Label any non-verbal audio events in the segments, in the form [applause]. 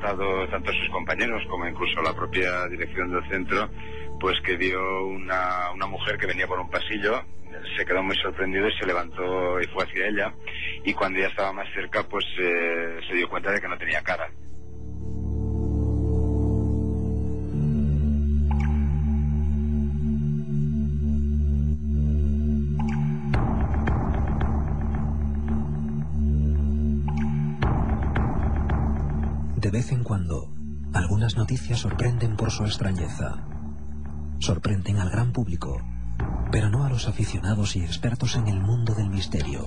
Relatado tanto sus compañeros como incluso la propia dirección del centro, pues que vio una, una mujer que venía por un pasillo, se quedó muy sorprendido y se levantó y fue hacia ella. Y cuando ya estaba más cerca, pues eh, se dio cuenta de que no tenía cara. De vez en cuando, algunas noticias sorprenden por su extrañeza. Sorprenden al gran público, pero no a los aficionados y expertos en el mundo del misterio.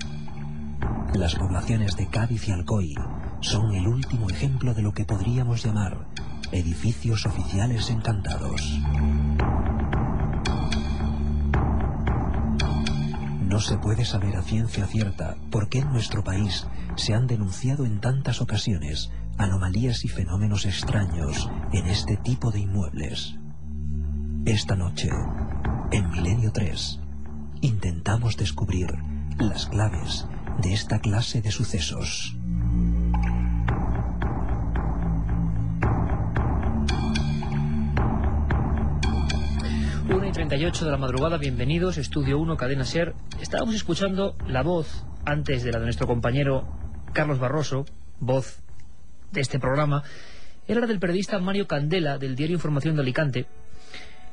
Las poblaciones de Cádiz y Alcoy son el último ejemplo de lo que podríamos llamar edificios oficiales encantados. No se puede saber a ciencia cierta por qué en nuestro país se han denunciado en tantas ocasiones anomalías y fenómenos extraños en este tipo de inmuebles. Esta noche, en Milenio 3, intentamos descubrir las claves de esta clase de sucesos. Una y 38 de la madrugada, bienvenidos, Estudio 1, Cadena Ser. Estábamos escuchando la voz, antes de la de nuestro compañero Carlos Barroso, voz de este programa, era la del periodista Mario Candela, del diario Información de Alicante.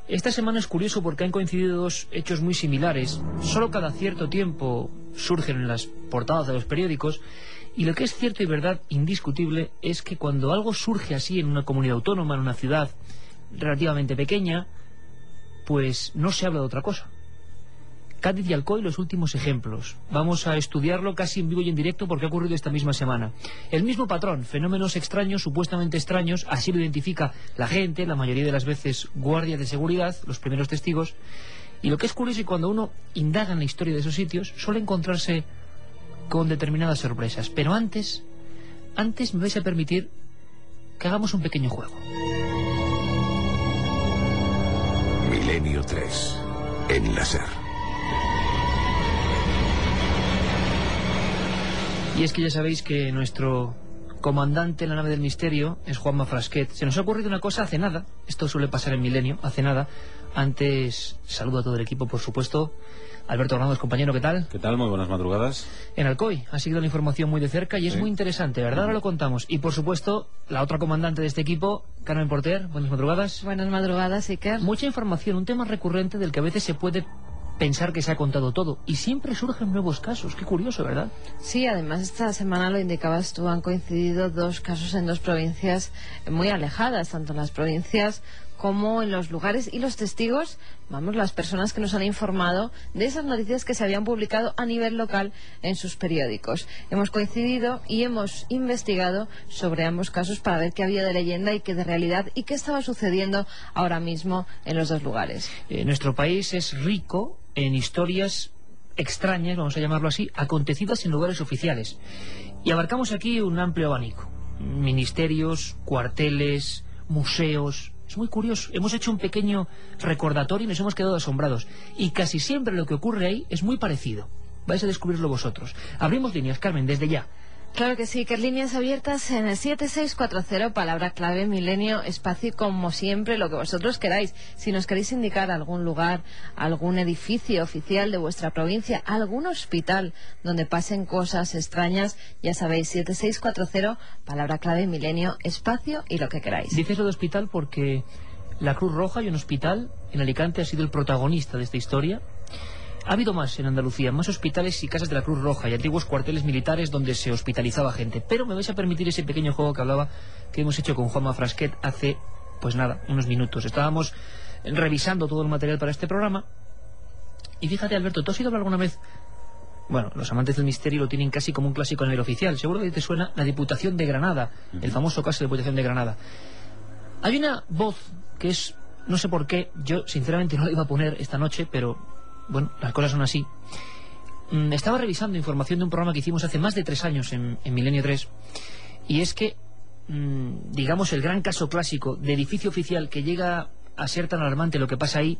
Esta semana es curioso porque han coincidido dos hechos muy similares. Solo cada cierto tiempo surgen en las portadas de los periódicos y lo que es cierto y verdad indiscutible es que cuando algo surge así en una comunidad autónoma, en una ciudad relativamente pequeña, pues no se habla de otra cosa. Cádiz y Alcoy, los últimos ejemplos. Vamos a estudiarlo casi en vivo y en directo porque ha ocurrido esta misma semana. El mismo patrón, fenómenos extraños, supuestamente extraños, así lo identifica la gente, la mayoría de las veces guardias de seguridad, los primeros testigos. Y lo que es curioso es que cuando uno indaga en la historia de esos sitios, suele encontrarse con determinadas sorpresas. Pero antes, antes me vais a permitir que hagamos un pequeño juego. Milenio 3, en Y es que ya sabéis que nuestro comandante en la nave del misterio es Juanma Frasquet. Se nos ha ocurrido una cosa hace nada, esto suele pasar en Milenio, hace nada. Antes, saludo a todo el equipo, por supuesto. Alberto Hernández, compañero, ¿qué tal? ¿Qué tal? Muy buenas madrugadas. En Alcoy ha seguido la información muy de cerca y es Sí. muy interesante, ¿verdad? Ahora lo contamos. Y por supuesto, la otra comandante de este equipo, Carmen Porter, buenas madrugadas. Buenas madrugadas, Iker. Mucha información, un tema recurrente del que a veces se puede pensar que se ha contado todo. Y siempre surgen nuevos casos. Qué curioso, ¿verdad? Sí, además esta semana lo indicabas tú, han coincidido dos casos en dos provincias muy alejadas, tanto en las provincias como en los lugares y los testigos, vamos, las personas que nos han informado de esas noticias que se habían publicado a nivel local en sus periódicos. Hemos coincidido y hemos investigado sobre ambos casos para ver qué había de leyenda y qué de realidad y qué estaba sucediendo ahora mismo en los dos lugares. Eh, nuestro país es rico en historias extrañas, vamos a llamarlo así, acontecidas en lugares oficiales. Y abarcamos aquí un amplio abanico. Ministerios, cuarteles, museos. Es muy curioso. Hemos hecho un pequeño recordatorio y nos hemos quedado asombrados. Y casi siempre lo que ocurre ahí es muy parecido. Vais a descubrirlo vosotros. Abrimos líneas, Carmen, desde ya. Claro que sí, que líneas abiertas en el 7640, palabra clave, milenio, espacio como siempre lo que vosotros queráis. Si nos queréis indicar algún lugar, algún edificio oficial de vuestra provincia, algún hospital donde pasen cosas extrañas, ya sabéis, 7640, palabra clave, milenio, espacio y lo que queráis. Dices lo de hospital porque la Cruz Roja y un hospital en Alicante ha sido el protagonista de esta historia. Ha habido más en Andalucía, más hospitales y casas de la Cruz Roja y antiguos cuarteles militares donde se hospitalizaba gente. Pero me vais a permitir ese pequeño juego que hablaba que hemos hecho con Juanma Frasquet hace, pues nada, unos minutos. Estábamos revisando todo el material para este programa. Y fíjate, Alberto, ¿tú has ido a hablar alguna vez? Bueno, los amantes del misterio lo tienen casi como un clásico en el oficial. Seguro que te suena la Diputación de Granada, el famoso caso de Diputación de Granada. Hay una voz que es, no sé por qué, yo sinceramente no la iba a poner esta noche, pero bueno, las cosas son así. Mm, estaba revisando información de un programa que hicimos hace más de tres años en, Milenio 3, y es que, mm, digamos, el gran caso clásico de edificio oficial que llega a ser tan alarmante lo que pasa ahí,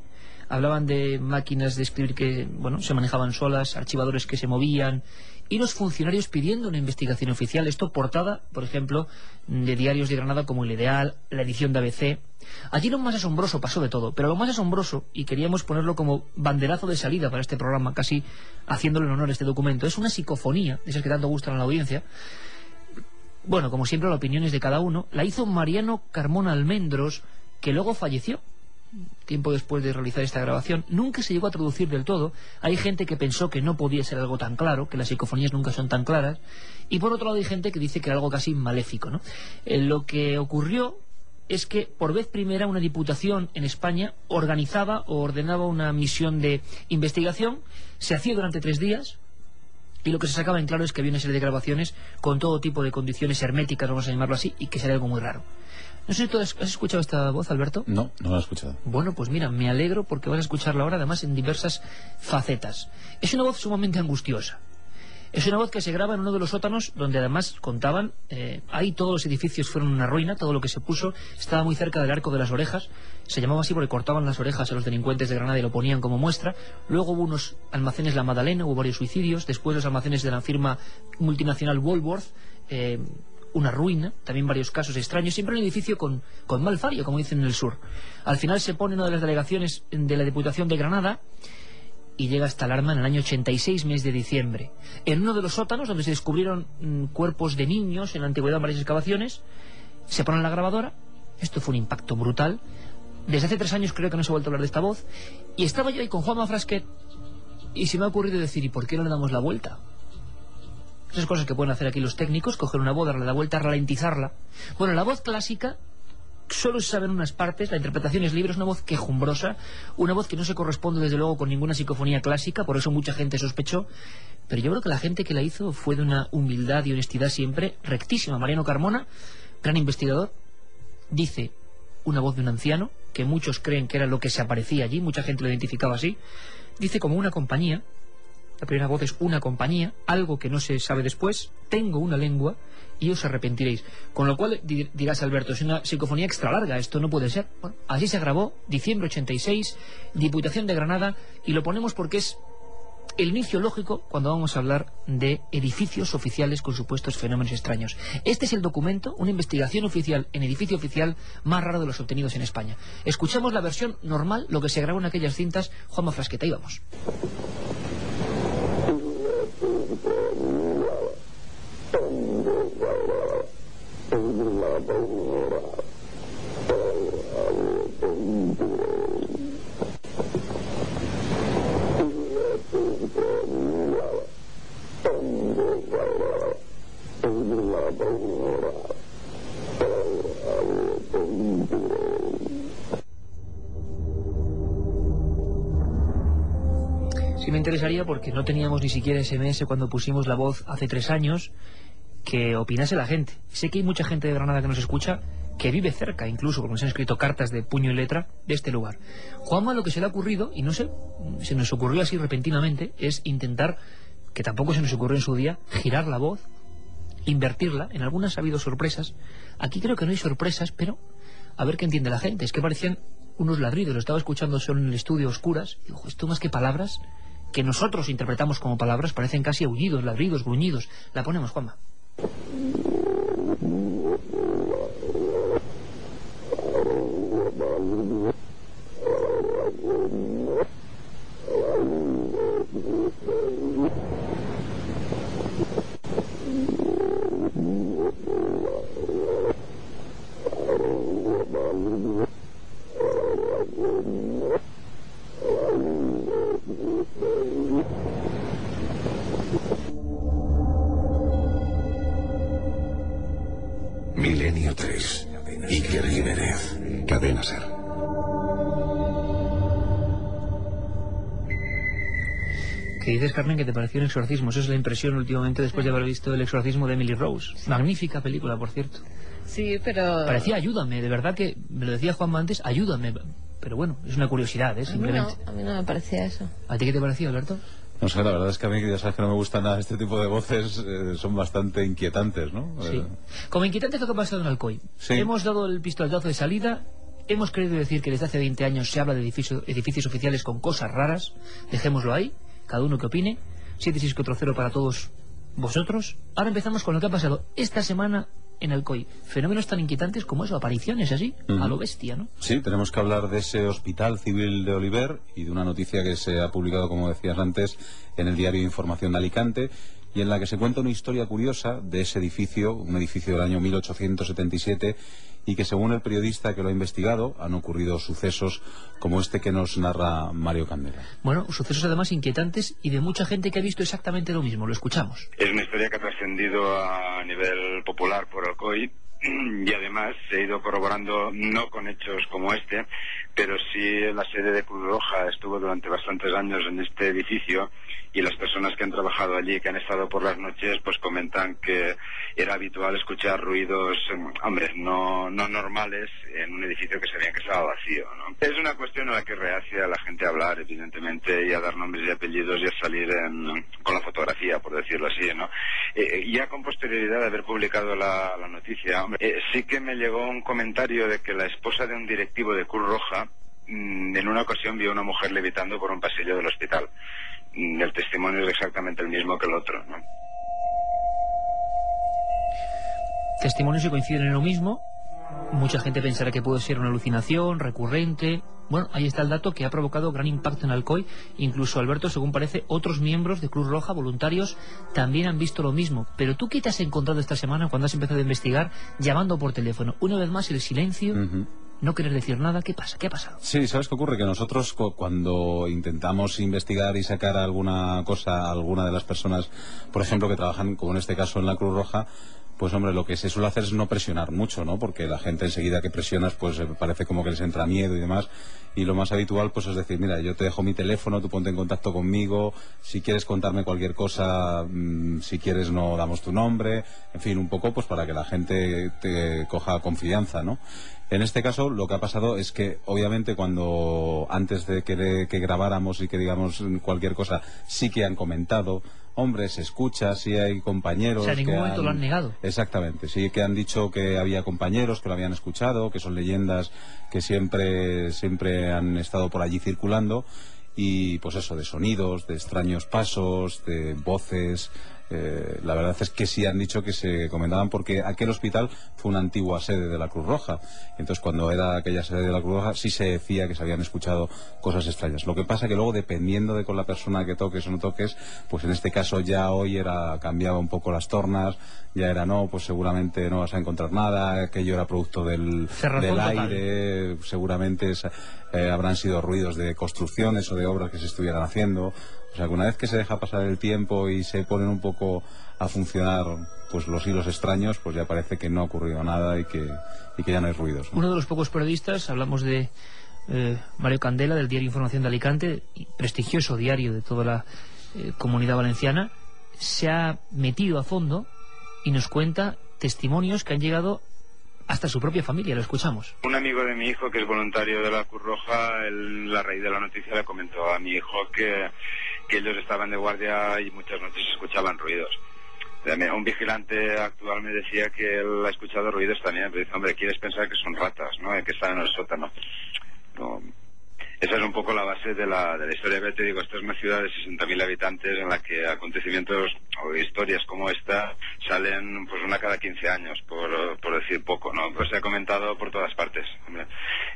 hablaban de máquinas de escribir que, bueno, se manejaban solas, archivadores que se movían, y los funcionarios pidiendo una investigación oficial. Esto portada, por ejemplo, de diarios de Granada como El Ideal, la edición de ABC. Allí lo más asombroso pasó de todo, pero lo más asombroso, y queríamos ponerlo como banderazo de salida para este programa, casi haciéndole honor a este documento, es una psicofonía, de esas que tanto gustan a la audiencia. Bueno, como siempre, las opiniones de cada uno. La hizo Mariano Carmona Almendros, que luego falleció tiempo después de realizar esta grabación, nunca se llegó a traducir del todo. Hay gente que pensó que no podía ser algo tan claro, que las psicofonías nunca son tan claras, y por otro lado hay gente que dice que era algo casi maléfico. ¿no? Eh, lo que ocurrió es que por vez primera una diputación en España organizaba o ordenaba una misión de investigación, se hacía durante tres días, y lo que se sacaba en claro es que había una serie de grabaciones con todo tipo de condiciones herméticas, vamos a llamarlo así, y que sería algo muy raro. No sé si tú has escuchado esta voz, Alberto. No, no la he escuchado. Bueno, pues mira, me alegro porque vas a escucharla ahora, además en diversas facetas. Es una voz sumamente angustiosa. Es una voz que se graba en uno de los sótanos donde además contaban, eh, ahí todos los edificios fueron una ruina, todo lo que se puso estaba muy cerca del arco de las orejas, se llamaba así porque cortaban las orejas a los delincuentes de Granada y lo ponían como muestra. Luego hubo unos almacenes La Madalena, hubo varios suicidios, después los almacenes de la firma multinacional Woolworth, eh, una ruina, también varios casos extraños, siempre un edificio con, con mal fario, como dicen en el sur. Al final se pone una de las delegaciones de la Diputación de Granada y llega hasta el arma en el año 86, mes de diciembre. En uno de los sótanos, donde se descubrieron mm, cuerpos de niños en la antigüedad en varias excavaciones, se pone la grabadora, esto fue un impacto brutal, desde hace tres años creo que no se ha vuelto a hablar de esta voz, y estaba yo ahí con Juanma Frasquet, y se me ha ocurrido decir, ¿y por qué no le damos la vuelta? Esas cosas que pueden hacer aquí los técnicos, coger una voz, darle la vuelta, ralentizarla. Bueno, la voz clásica solo se sabe en unas partes, la interpretación es libre, es una voz quejumbrosa, una voz que no se corresponde desde luego con ninguna psicofonía clásica, por eso mucha gente sospechó, pero yo creo que la gente que la hizo fue de una humildad y honestidad siempre rectísima. Mariano Carmona, gran investigador, dice una voz de un anciano, que muchos creen que era lo que se aparecía allí, mucha gente lo identificaba así, dice como una compañía, la primera voz es una compañía, algo que no se sabe después, tengo una lengua y os arrepentiréis. Con lo cual dirás, Alberto, es una psicofonía extra larga, esto no puede ser. así se grabó, diciembre 86, Diputación de Granada, y lo ponemos porque es el inicio lógico cuando vamos a hablar de edificios oficiales con supuestos fenómenos extraños. Este es el documento, una investigación oficial en edificio oficial más raro de los obtenidos en España. Escuchamos la versión normal, lo que se grabó en aquellas cintas. Juanma Frasqueta, y vamos. Oh, Sí me interesaría porque no teníamos ni siquiera SMS cuando pusimos la voz hace tres años que opinase la gente. Sé que hay mucha gente de Granada que nos escucha que vive cerca, incluso, porque nos han escrito cartas de puño y letra de este lugar. Juanma lo que se le ha ocurrido, y no sé, se nos ocurrió así repentinamente, es intentar, que tampoco se nos ocurrió en su día, girar la voz, invertirla. En algunas ha habido sorpresas. Aquí creo que no hay sorpresas, pero a ver qué entiende la gente. Es que parecían unos ladridos. Lo estaba escuchando solo en el estudio oscuras. Y digo, esto más que palabras que nosotros interpretamos como palabras parecen casi aullidos, ladridos, gruñidos. La ponemos, Juanma. Que te pareció un exorcismo? Esa es la impresión últimamente después de haber visto el exorcismo de Emily Rose. Magnífica película, por cierto. Sí, pero... Parecía ayúdame, de verdad que me lo decía Juan antes, ayúdame. Pero bueno, es una curiosidad, ¿eh? A mí, Simplemente. no, a mí no me parecía eso. ¿A ti qué te pareció, Alberto? No sé, la verdad es que a mí, ya sabes que no me gustan nada este tipo de voces, eh, son bastante inquietantes, ¿no? Sí. Eh, Como inquietante es lo que ha pasado en Alcoy. Sí. Hemos dado el pistoletazo de salida. Hemos querido decir que desde hace 20 años se habla de edificio- edificios oficiales con cosas raras. Dejémoslo ahí, cada uno que opine. 7640 para todos vosotros. Ahora empezamos con lo que ha pasado esta semana en Alcoy. Fenómenos tan inquietantes como eso, apariciones así, a lo bestia, ¿no? Sí, tenemos que hablar de ese hospital civil de Oliver y de una noticia que se ha publicado, como decías antes, en el diario Información de Alicante y en la que se cuenta una historia curiosa de ese edificio, un edificio del año 1877 y que según el periodista que lo ha investigado han ocurrido sucesos como este que nos narra Mario Candela. Bueno, sucesos además inquietantes y de mucha gente que ha visto exactamente lo mismo. Lo escuchamos. Es una historia que ha trascendido a nivel popular por Alcoy y además se ha ido corroborando no con hechos como este, pero sí la sede de Cruz Roja estuvo durante bastantes años en este edificio y las personas que han trabajado allí, que han estado por las noches, pues comentan que era habitual escuchar ruidos, em, hombre, no, no normales en un edificio que sabían que estaba vacío, ¿no? Es una cuestión a la que reacia la gente a hablar, evidentemente, y a dar nombres y apellidos y a salir en- con la fotografía, por decirlo así, ¿no? Eh, ya con posterioridad de haber publicado la, la noticia, hombre, eh, sí que me llegó un comentario de que la esposa de un directivo de Cruz Roja mm, en una ocasión vio a una mujer levitando por un pasillo del hospital. Mm, El testimonio es exactamente el mismo que el otro, ¿no? testimonios que coinciden en lo mismo. Mucha gente pensará que puede ser una alucinación recurrente. Bueno, ahí está el dato que ha provocado gran impacto en Alcoy. Incluso, Alberto, según parece, otros miembros de Cruz Roja, voluntarios, también han visto lo mismo. Pero tú, ¿qué te has encontrado esta semana cuando has empezado a investigar llamando por teléfono? Una vez más, el silencio. No querer decir nada. ¿Qué pasa? ¿Qué ha pasado? Sí, ¿sabes qué ocurre? Que nosotros cu- cuando intentamos investigar y sacar alguna cosa a alguna de las personas, por ejemplo, que trabajan, como en este caso en la Cruz Roja, pues hombre, lo que se suele hacer es no presionar mucho, ¿no? Porque la gente enseguida que presionas, pues eh, parece como que les entra miedo y demás. Y lo más habitual, pues es decir, mira, yo te dejo mi teléfono, tú ponte en contacto conmigo, si quieres contarme cualquier cosa, mm, si quieres no damos tu nombre, en fin, un poco pues para que la gente te coja confianza, ¿no? En este caso, lo que ha pasado es que, obviamente, cuando antes de que, que grabáramos y que digamos cualquier cosa, sí que han comentado, hombre, se escucha, sí hay compañeros. O sea, en ningún que momento lo han negado. Exactamente, sí que han dicho que había compañeros que lo habían escuchado, que son leyendas que siempre, siempre han estado por allí circulando y pues eso, de sonidos, de extraños pasos, de voces. Eh, la verdad es que sí han dicho que se comentaban porque aquel hospital fue una antigua sede de la Cruz Roja. Entonces, cuando era aquella sede de la Cruz Roja, sí se decía que se habían escuchado cosas extrañas. Lo que pasa que luego, dependiendo de con la persona que toques o no toques, pues en este caso ya hoy era cambiaba un poco las tornas, ya era no, pues seguramente no vas a encontrar nada, aquello era producto del, del aire, seguramente es- eh, habrán sido ruidos de construcciones o de obras que se estuvieran haciendo. O sea, que una vez que se deja pasar el tiempo y se ponen un poco a funcionar pues los hilos extraños, pues ya parece que no ha ocurrido nada y que, y que ya no hay ruidos. ¿no? Uno de los pocos periodistas, hablamos de eh, Mario Candela, del diario Información de Alicante, prestigioso diario de toda la eh, comunidad valenciana, se ha metido a fondo y nos cuenta testimonios que han llegado hasta su propia familia. Lo escuchamos. Un amigo de mi hijo, que es voluntario de la Cruz Roja, él, la raíz de la noticia le comentó a mi hijo que, que ellos estaban de guardia y muchas noches escuchaban ruidos. Un vigilante actual me decía que él ha escuchado ruidos también, pero dice, hombre, quieres pensar que son ratas, ¿no? Que están en el sótano. No. Esa es un poco la base de la, de la historia. Te digo, esta es una ciudad de 60.000 habitantes en la que acontecimientos o historias como esta salen pues una cada 15 años, por, por decir poco, ¿no? Pues se ha comentado por todas partes.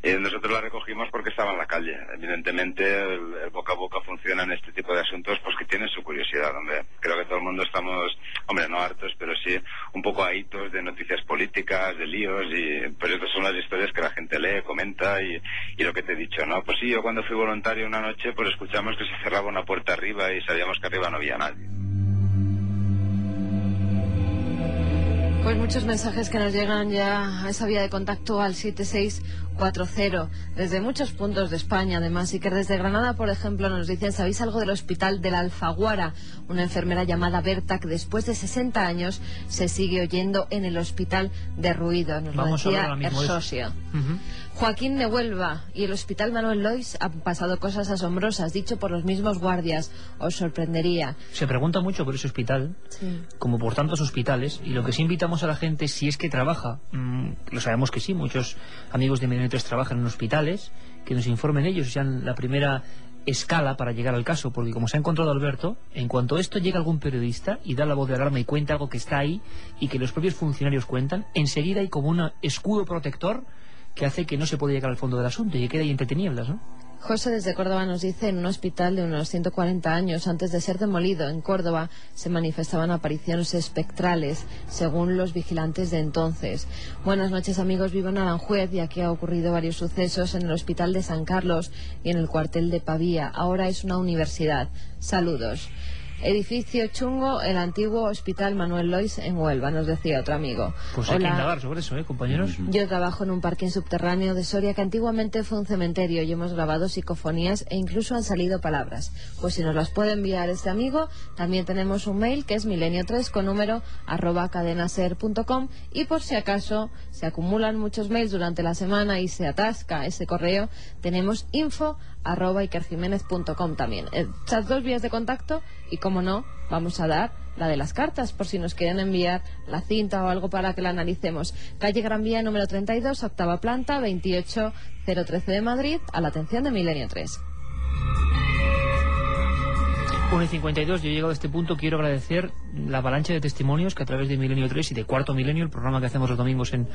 Eh, nosotros la recogimos porque estaba en la calle. Evidentemente el, boca a boca funciona en este tipo de asuntos pues que tienen su curiosidad, hombre. Creo que todo el mundo estamos, hombre, no hartos, pero sí un poco ahitos de noticias políticas, de líos y pues estas son las historias que la gente lee, comenta y, y lo que te he dicho, ¿no? Pues sí, yo cuando fui voluntario una noche pues escuchamos que se cerraba una puerta arriba y sabíamos que arriba no había nadie. Pues muchos mensajes que nos llegan ya a esa vía de contacto al 7640 desde muchos puntos de España además y que desde Granada por ejemplo nos dicen ¿sabéis algo del hospital de la Alfaguara? Una enfermera llamada Berta que después de 60 años se sigue oyendo en el hospital de ruido. Nos Vamos lo decía a mismo Ersosia. Joaquín de Huelva y el Hospital Manuel Lois han pasado cosas asombrosas, dicho por los mismos guardias. Os sorprendería. Se pregunta mucho por ese hospital, Sí. como por tantos hospitales, y lo que sí invitamos a la gente, si es que trabaja, mm, lo sabemos que sí, muchos amigos de 3 trabajan en hospitales, que nos informen ellos, sean la primera escala para llegar al caso, porque como se ha encontrado Alberto, en cuanto esto llega algún periodista y da la voz de alarma y cuenta algo que está ahí y que los propios funcionarios cuentan, enseguida hay como un escudo protector que hace que no se pueda llegar al fondo del asunto y que quede ahí entre tinieblas, ¿no? José desde Córdoba nos dice en un hospital de unos 140 años antes de ser demolido en Córdoba se manifestaban apariciones espectrales según los vigilantes de entonces. Buenas noches amigos, vivo en Aranjuez y aquí ha ocurrido varios sucesos en el hospital de San Carlos y en el cuartel de Pavía. Ahora es una universidad. Saludos. Edificio chungo, el antiguo Hospital Manuel Lois en Huelva, nos decía otro amigo. Pues hay que indagar sobre eso, ¿eh, compañeros? Yo trabajo en un parking subterráneo de Soria que antiguamente fue un cementerio y hemos grabado psicofonías e incluso han salido palabras. Pues si nos las puede enviar este amigo, también tenemos un mail que es milenio3 con número arroba cadenaser.com y por si acaso se acumulan muchos mails durante la semana y se atasca ese correo, tenemos info arroba ikerjiménez.com también. Estas dos vías de contacto y como no, vamos a dar la de las cartas, por si nos quieren enviar la cinta o algo para que la analicemos. Calle Gran Vía número 32, octava planta, 28013 de Madrid, a la atención de Milenio 3. 1 y 52, yo he llegado a este punto, quiero agradecer la avalancha de testimonios que a través de Milenio 3 y de Cuarto Milenio, el programa que hacemos los domingos en,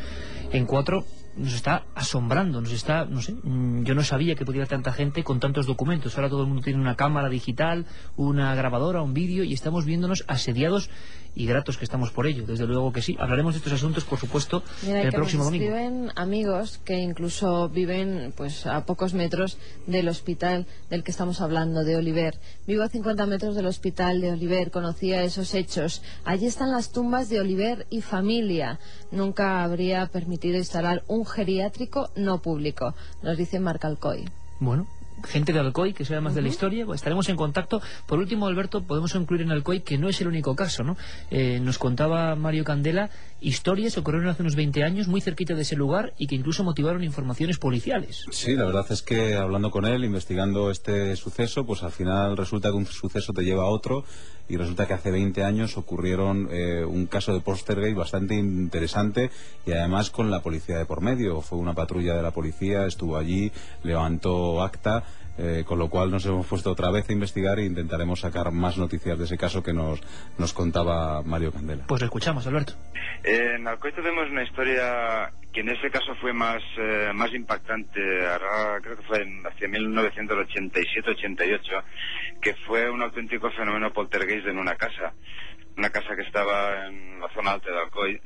en 4, nos está asombrando, nos está, no sé, mm, yo no sabía que haber tanta gente con tantos documentos. Ahora todo el mundo tiene una cámara digital, una grabadora, un vídeo y estamos viéndonos asediados y gratos que estamos por ello. Desde luego que sí. Hablaremos de estos asuntos, por supuesto, Mira, el que próximo domingo. escriben amigos que incluso viven pues a pocos metros del hospital del que estamos hablando, de Oliver. Vivo a 50 metros del hospital de Oliver, conocía esos hechos. Allí están las tumbas de Oliver y familia. Nunca habría permitido instalar un geriátrico no público, nos dice Marc Alcoy. Bueno, gente de Alcoy que sabe más de la historia, pues estaremos en contacto. Por último, Alberto, podemos incluir en Alcoy que no es el único caso, ¿no? Eh, nos contaba Mario Candela historias que ocurrieron hace unos 20 años muy cerquita de ese lugar y que incluso motivaron informaciones policiales. Sí, la verdad es que hablando con él, investigando este suceso, pues al final resulta que un suceso te lleva a otro y resulta que hace 20 años ocurrieron eh, un caso de Postergate bastante interesante y además con la policía de por medio. Fue una patrulla de la policía, estuvo allí, levantó acta. Eh, con lo cual nos hemos puesto otra vez a investigar e intentaremos sacar más noticias de ese caso que nos, nos contaba Mario Candela. Pues lo escuchamos, Alberto. En Alcoy tenemos una historia que en ese caso fue más, eh, más impactante, ahora creo que fue en, hacia 1987-88, que fue un auténtico fenómeno poltergeist en una casa, una casa que estaba en la zona alta de Alcoy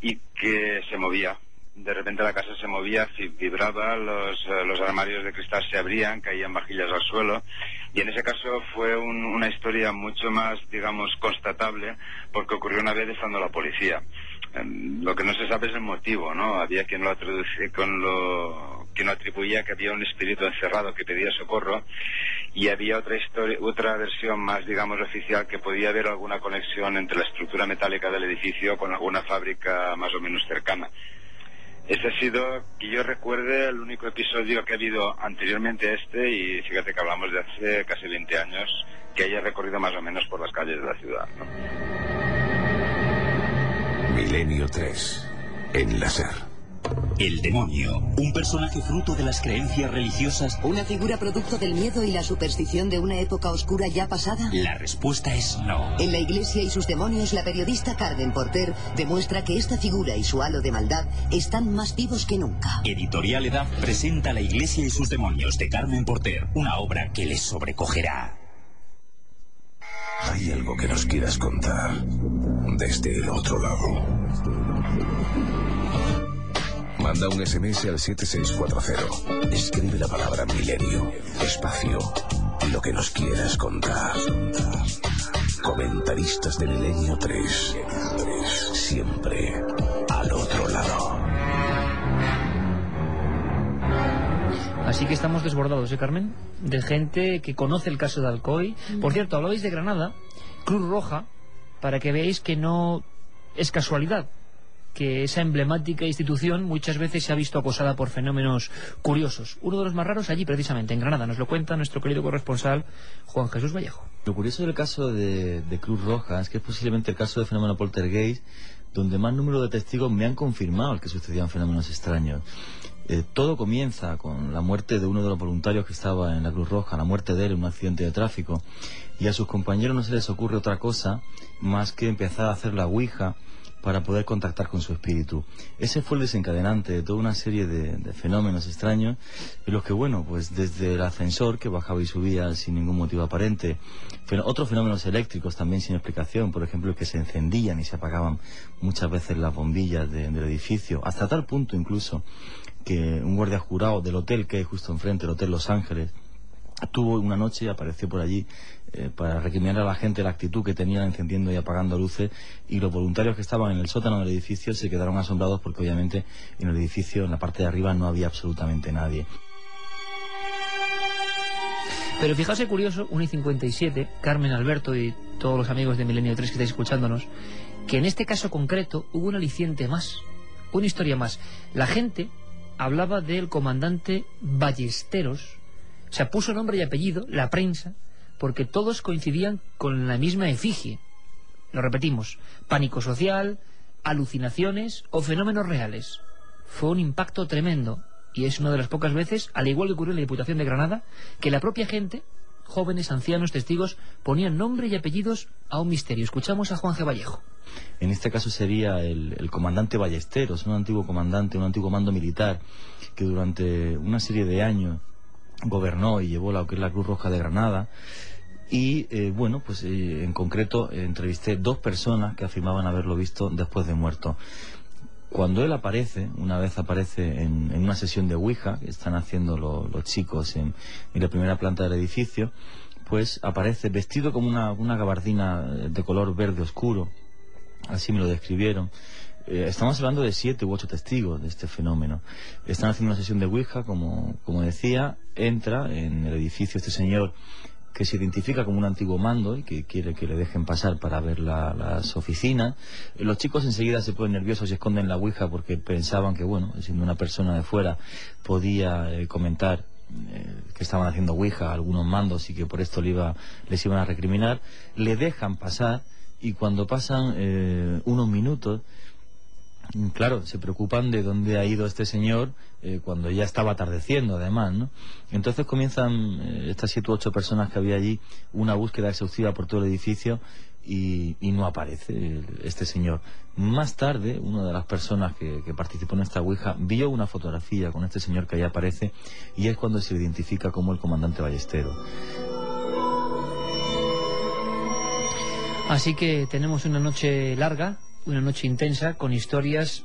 y que se movía. De repente la casa se movía, vibraba, los, eh, los armarios de cristal se abrían, caían vajillas al suelo. Y en ese caso fue un- una historia mucho más, digamos, constatable, porque ocurrió una vez estando la policía. Em, Lo que no se sabe es el motivo, ¿no? Había quien lo, con lo, quien lo atribuía que había un espíritu encerrado que pedía socorro y había otra historia, otra versión más, digamos, oficial que podía haber alguna conexión entre la estructura metálica del edificio con alguna fábrica más o menos cercana. Ese ha sido, que yo recuerde, el único episodio que ha habido anteriormente a este y fíjate que hablamos de hace casi 20 años que haya recorrido más o menos por las calles de la ciudad. Milenio 3. En. El demonio, un personaje fruto de las creencias religiosas. ¿Una figura producto del miedo y la superstición de una época oscura ya pasada? La respuesta es no. En la iglesia y sus demonios, la periodista Carmen Porter demuestra que esta figura y su halo de maldad están más vivos que nunca. Editorial Edad presenta La iglesia y sus demonios de Carmen Porter, una obra que les sobrecogerá. Hay algo que nos quieras contar desde el otro lado. Manda un SMS al 7640. Escribe la palabra milenio, espacio lo que nos quieras contar. Comentaristas de Milenio 3. Siempre al otro lado. Así que estamos desbordados, ¿eh, Carmen? De gente que conoce el caso de Alcoy. Por cierto, hablabais de Granada, Cruz Roja, para que veáis que no es casualidad que esa emblemática institución muchas veces se ha visto acosada por fenómenos curiosos. Uno de los más raros allí, precisamente, en Granada. Nos lo cuenta nuestro querido corresponsal Juan Jesús Vallejo. Lo curioso del caso de, Cruz Roja es que es posiblemente el caso de fenómeno poltergeist donde más número de testigos me han confirmado que sucedían fenómenos extraños. Eh, todo comienza con la muerte de uno de los voluntarios que estaba en la Cruz Roja, la muerte de él en un accidente de tráfico. Y a sus compañeros no se les ocurre otra cosa más que empezar a hacer la Ouija para poder contactar con su espíritu. Ese fue el desencadenante de toda una serie de, fenómenos extraños en los que, bueno, pues desde el ascensor que bajaba y subía sin ningún motivo aparente, otros fenómenos eléctricos también sin explicación, por ejemplo, que se encendían y se apagaban muchas veces las bombillas de- del edificio, hasta tal punto incluso que un guardia jurado del hotel que hay justo enfrente, el Hotel Los Ángeles, tuvo una noche apareció por allí eh, para recriminar a la gente la actitud que tenían encendiendo y apagando luces y los voluntarios que estaban en el sótano del edificio se quedaron asombrados porque obviamente en el edificio en la parte de arriba no había absolutamente nadie. Pero fijaos curioso, 1 y 57, Carmen, Alberto y todos los amigos de Milenio 3 que estáis escuchándonos, que en este caso concreto hubo un aliciente más, una historia más. La gente hablaba del comandante Ballesteros, o sea, puso nombre y apellido, la prensa, porque todos coincidían con la misma efigie. Lo repetimos, pánico social, alucinaciones o fenómenos reales. Fue un impacto tremendo y es una de las pocas veces, al igual que ocurrió en la Diputación de Granada, que la propia gente, jóvenes, ancianos, testigos, ponían nombre y apellidos a un misterio. Escuchamos a Juan G. Vallejo. En este caso sería el, el comandante Ballesteros, un antiguo comandante, un antiguo mando militar que durante una serie de años gobernó y llevó es la Cruz Roja de Granada. Y eh, bueno, pues eh, en concreto entrevisté dos personas que afirmaban haberlo visto después de muerto. Cuando él aparece, una vez aparece en, en una sesión de Ouija, que están haciendo lo- los chicos en, en la primera planta del edificio, pues aparece vestido como una, una gabardina eh, de color verde oscuro, así me lo describieron. Eh, estamos hablando de siete u ocho testigos de este fenómeno. Están haciendo una sesión de Ouija, como, como decía, entra en el edificio este señor que se identifica como un antiguo mando y que quiere que le dejen pasar para ver la- las oficinas. Los chicos enseguida se ponen nerviosos y esconden la Ouija porque pensaban que, bueno, siendo una persona de fuera, podía eh, comentar eh, que estaban haciendo Ouija algunos mandos y que por esto le iba, les iban a recriminar. Le dejan pasar y cuando pasan eh, unos minutos, Claro, se preocupan de dónde ha ido este señor eh, cuando ya estaba atardeciendo, además, ¿no? Entonces comienzan eh, estas siete u ocho personas que había allí una búsqueda exhaustiva por todo el edificio y, no aparece este señor. Más tarde, una de las personas que, participó en esta Ouija vio una fotografía con este señor que ahí aparece y es cuando se identifica como el comandante Ballestero. Así que tenemos una noche larga, una noche intensa, con historias,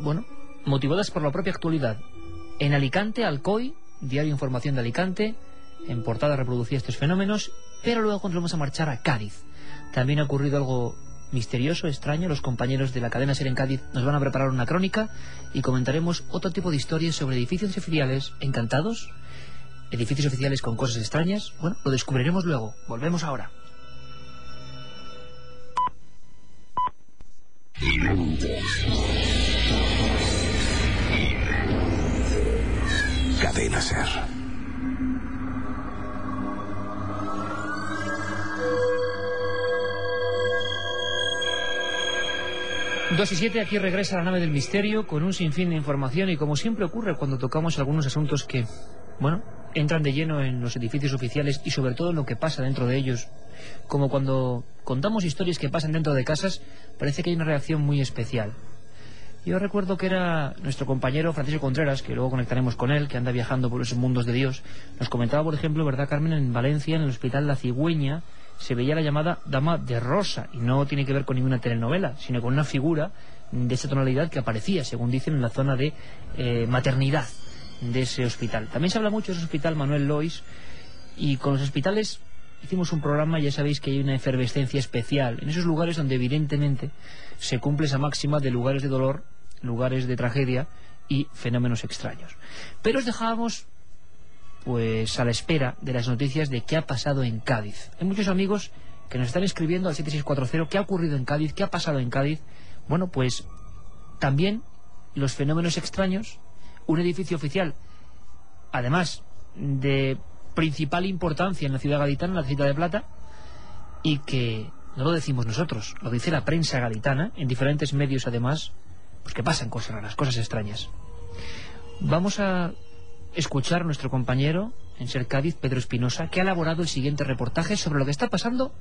bueno, motivadas por la propia actualidad. En Alicante, Alcoy, Diario Información de Alicante, en portada reproducía estos fenómenos, pero luego nos vamos a marchar a Cádiz. También ha ocurrido algo misterioso, extraño. Los compañeros de la cadena Ser en Cádiz nos van a preparar una crónica y comentaremos otro tipo de historias sobre edificios oficiales encantados, edificios oficiales con cosas extrañas. Bueno, lo descubriremos luego. Volvemos ahora. Cadena Ser. 2 y 7, aquí regresa la nave del misterio con un sinfín de información y como siempre ocurre cuando tocamos algunos asuntos que, bueno, entran de lleno en los edificios oficiales y sobre todo en lo que pasa dentro de ellos. Como cuando contamos historias que pasan dentro de casas, parece que hay una reacción muy especial. Yo recuerdo que era nuestro compañero Francisco Contreras, que luego conectaremos con él, que anda viajando por esos mundos de Dios. Nos comentaba, por ejemplo, ¿verdad, Carmen? En Valencia, en el hospital La Cigüeña, se veía la llamada Dama de Rosa, y no tiene que ver con ninguna telenovela, sino con una figura de esa tonalidad que aparecía, según dicen, en la zona de eh, maternidad de ese hospital. También se habla mucho de ese hospital Manuel Lois, y con los hospitales hicimos un programa, ya sabéis que hay una efervescencia especial, en esos lugares donde evidentemente se cumple esa máxima de lugares de dolor, lugares de tragedia y fenómenos extraños. Pero os dejábamos pues a la espera de las noticias de qué ha pasado en Cádiz. Hay muchos amigos que nos están escribiendo al 7640 qué ha ocurrido en Cádiz, qué ha pasado en Cádiz. Bueno, pues también los fenómenos extraños, un edificio oficial, además de principal importancia en la ciudad gaditana, en la ciudad de Plata, y que no lo decimos nosotros, lo dice la prensa gaditana, en diferentes medios además, pues que pasan cosas raras, cosas extrañas. Vamos a escuchar a nuestro compañero en Ser Cádiz, Pedro Espinosa, que ha elaborado el siguiente reportaje sobre lo que está pasando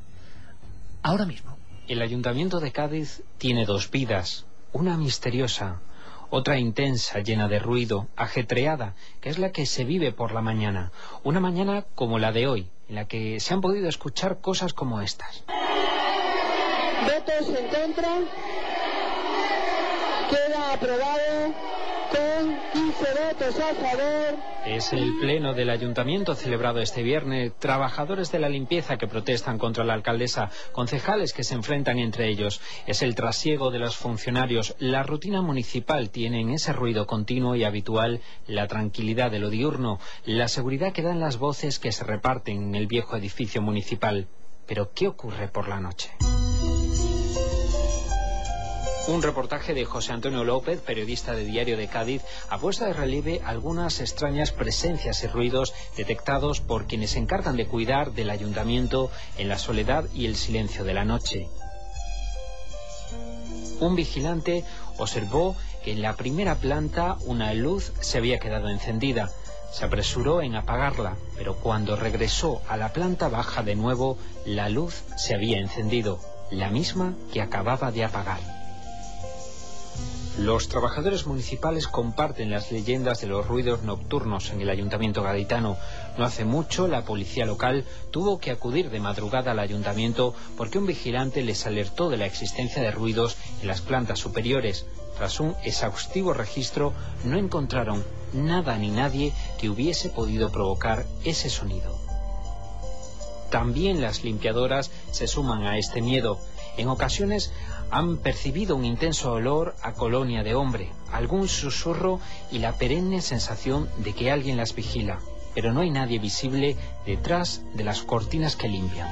ahora mismo. El Ayuntamiento de Cádiz tiene dos vidas, una misteriosa, otra intensa, llena de ruido, ajetreada, que es la que se vive por la mañana. Una mañana como la de hoy, en la que se han podido escuchar cosas como estas. Votos en contra. Queda aprobado con 15 votos a favor. Es el pleno del ayuntamiento celebrado este viernes. Trabajadores de la limpieza que protestan contra la alcaldesa, concejales que se enfrentan entre ellos. Es el trasiego de los funcionarios. La rutina municipal tiene en ese ruido continuo y habitual la tranquilidad de lo diurno, la seguridad que dan las voces que se reparten en el viejo edificio municipal. Pero ¿qué ocurre por la noche? Un reportaje de José Antonio López, periodista de Diario de Cádiz, ha puesto de relieve algunas extrañas presencias y ruidos detectados por quienes se encargan de cuidar del ayuntamiento en la soledad y el silencio de la noche. Un vigilante observó que en la primera planta una luz se había quedado encendida. Se apresuró en apagarla, pero cuando regresó a la planta baja de nuevo, la luz se había encendido, la misma que acababa de apagar. Los trabajadores municipales comparten las leyendas de los ruidos nocturnos en el ayuntamiento gaditano. No hace mucho la policía local tuvo que acudir de madrugada al ayuntamiento porque un vigilante les alertó de la existencia de ruidos en las plantas superiores. Tras un exhaustivo registro no encontraron nada ni nadie que hubiese podido provocar ese sonido. También las limpiadoras se suman a este miedo. En ocasiones han percibido un intenso olor a colonia de hombre, algún susurro y la perenne sensación de que alguien las vigila, pero no hay nadie visible detrás de las cortinas que limpian.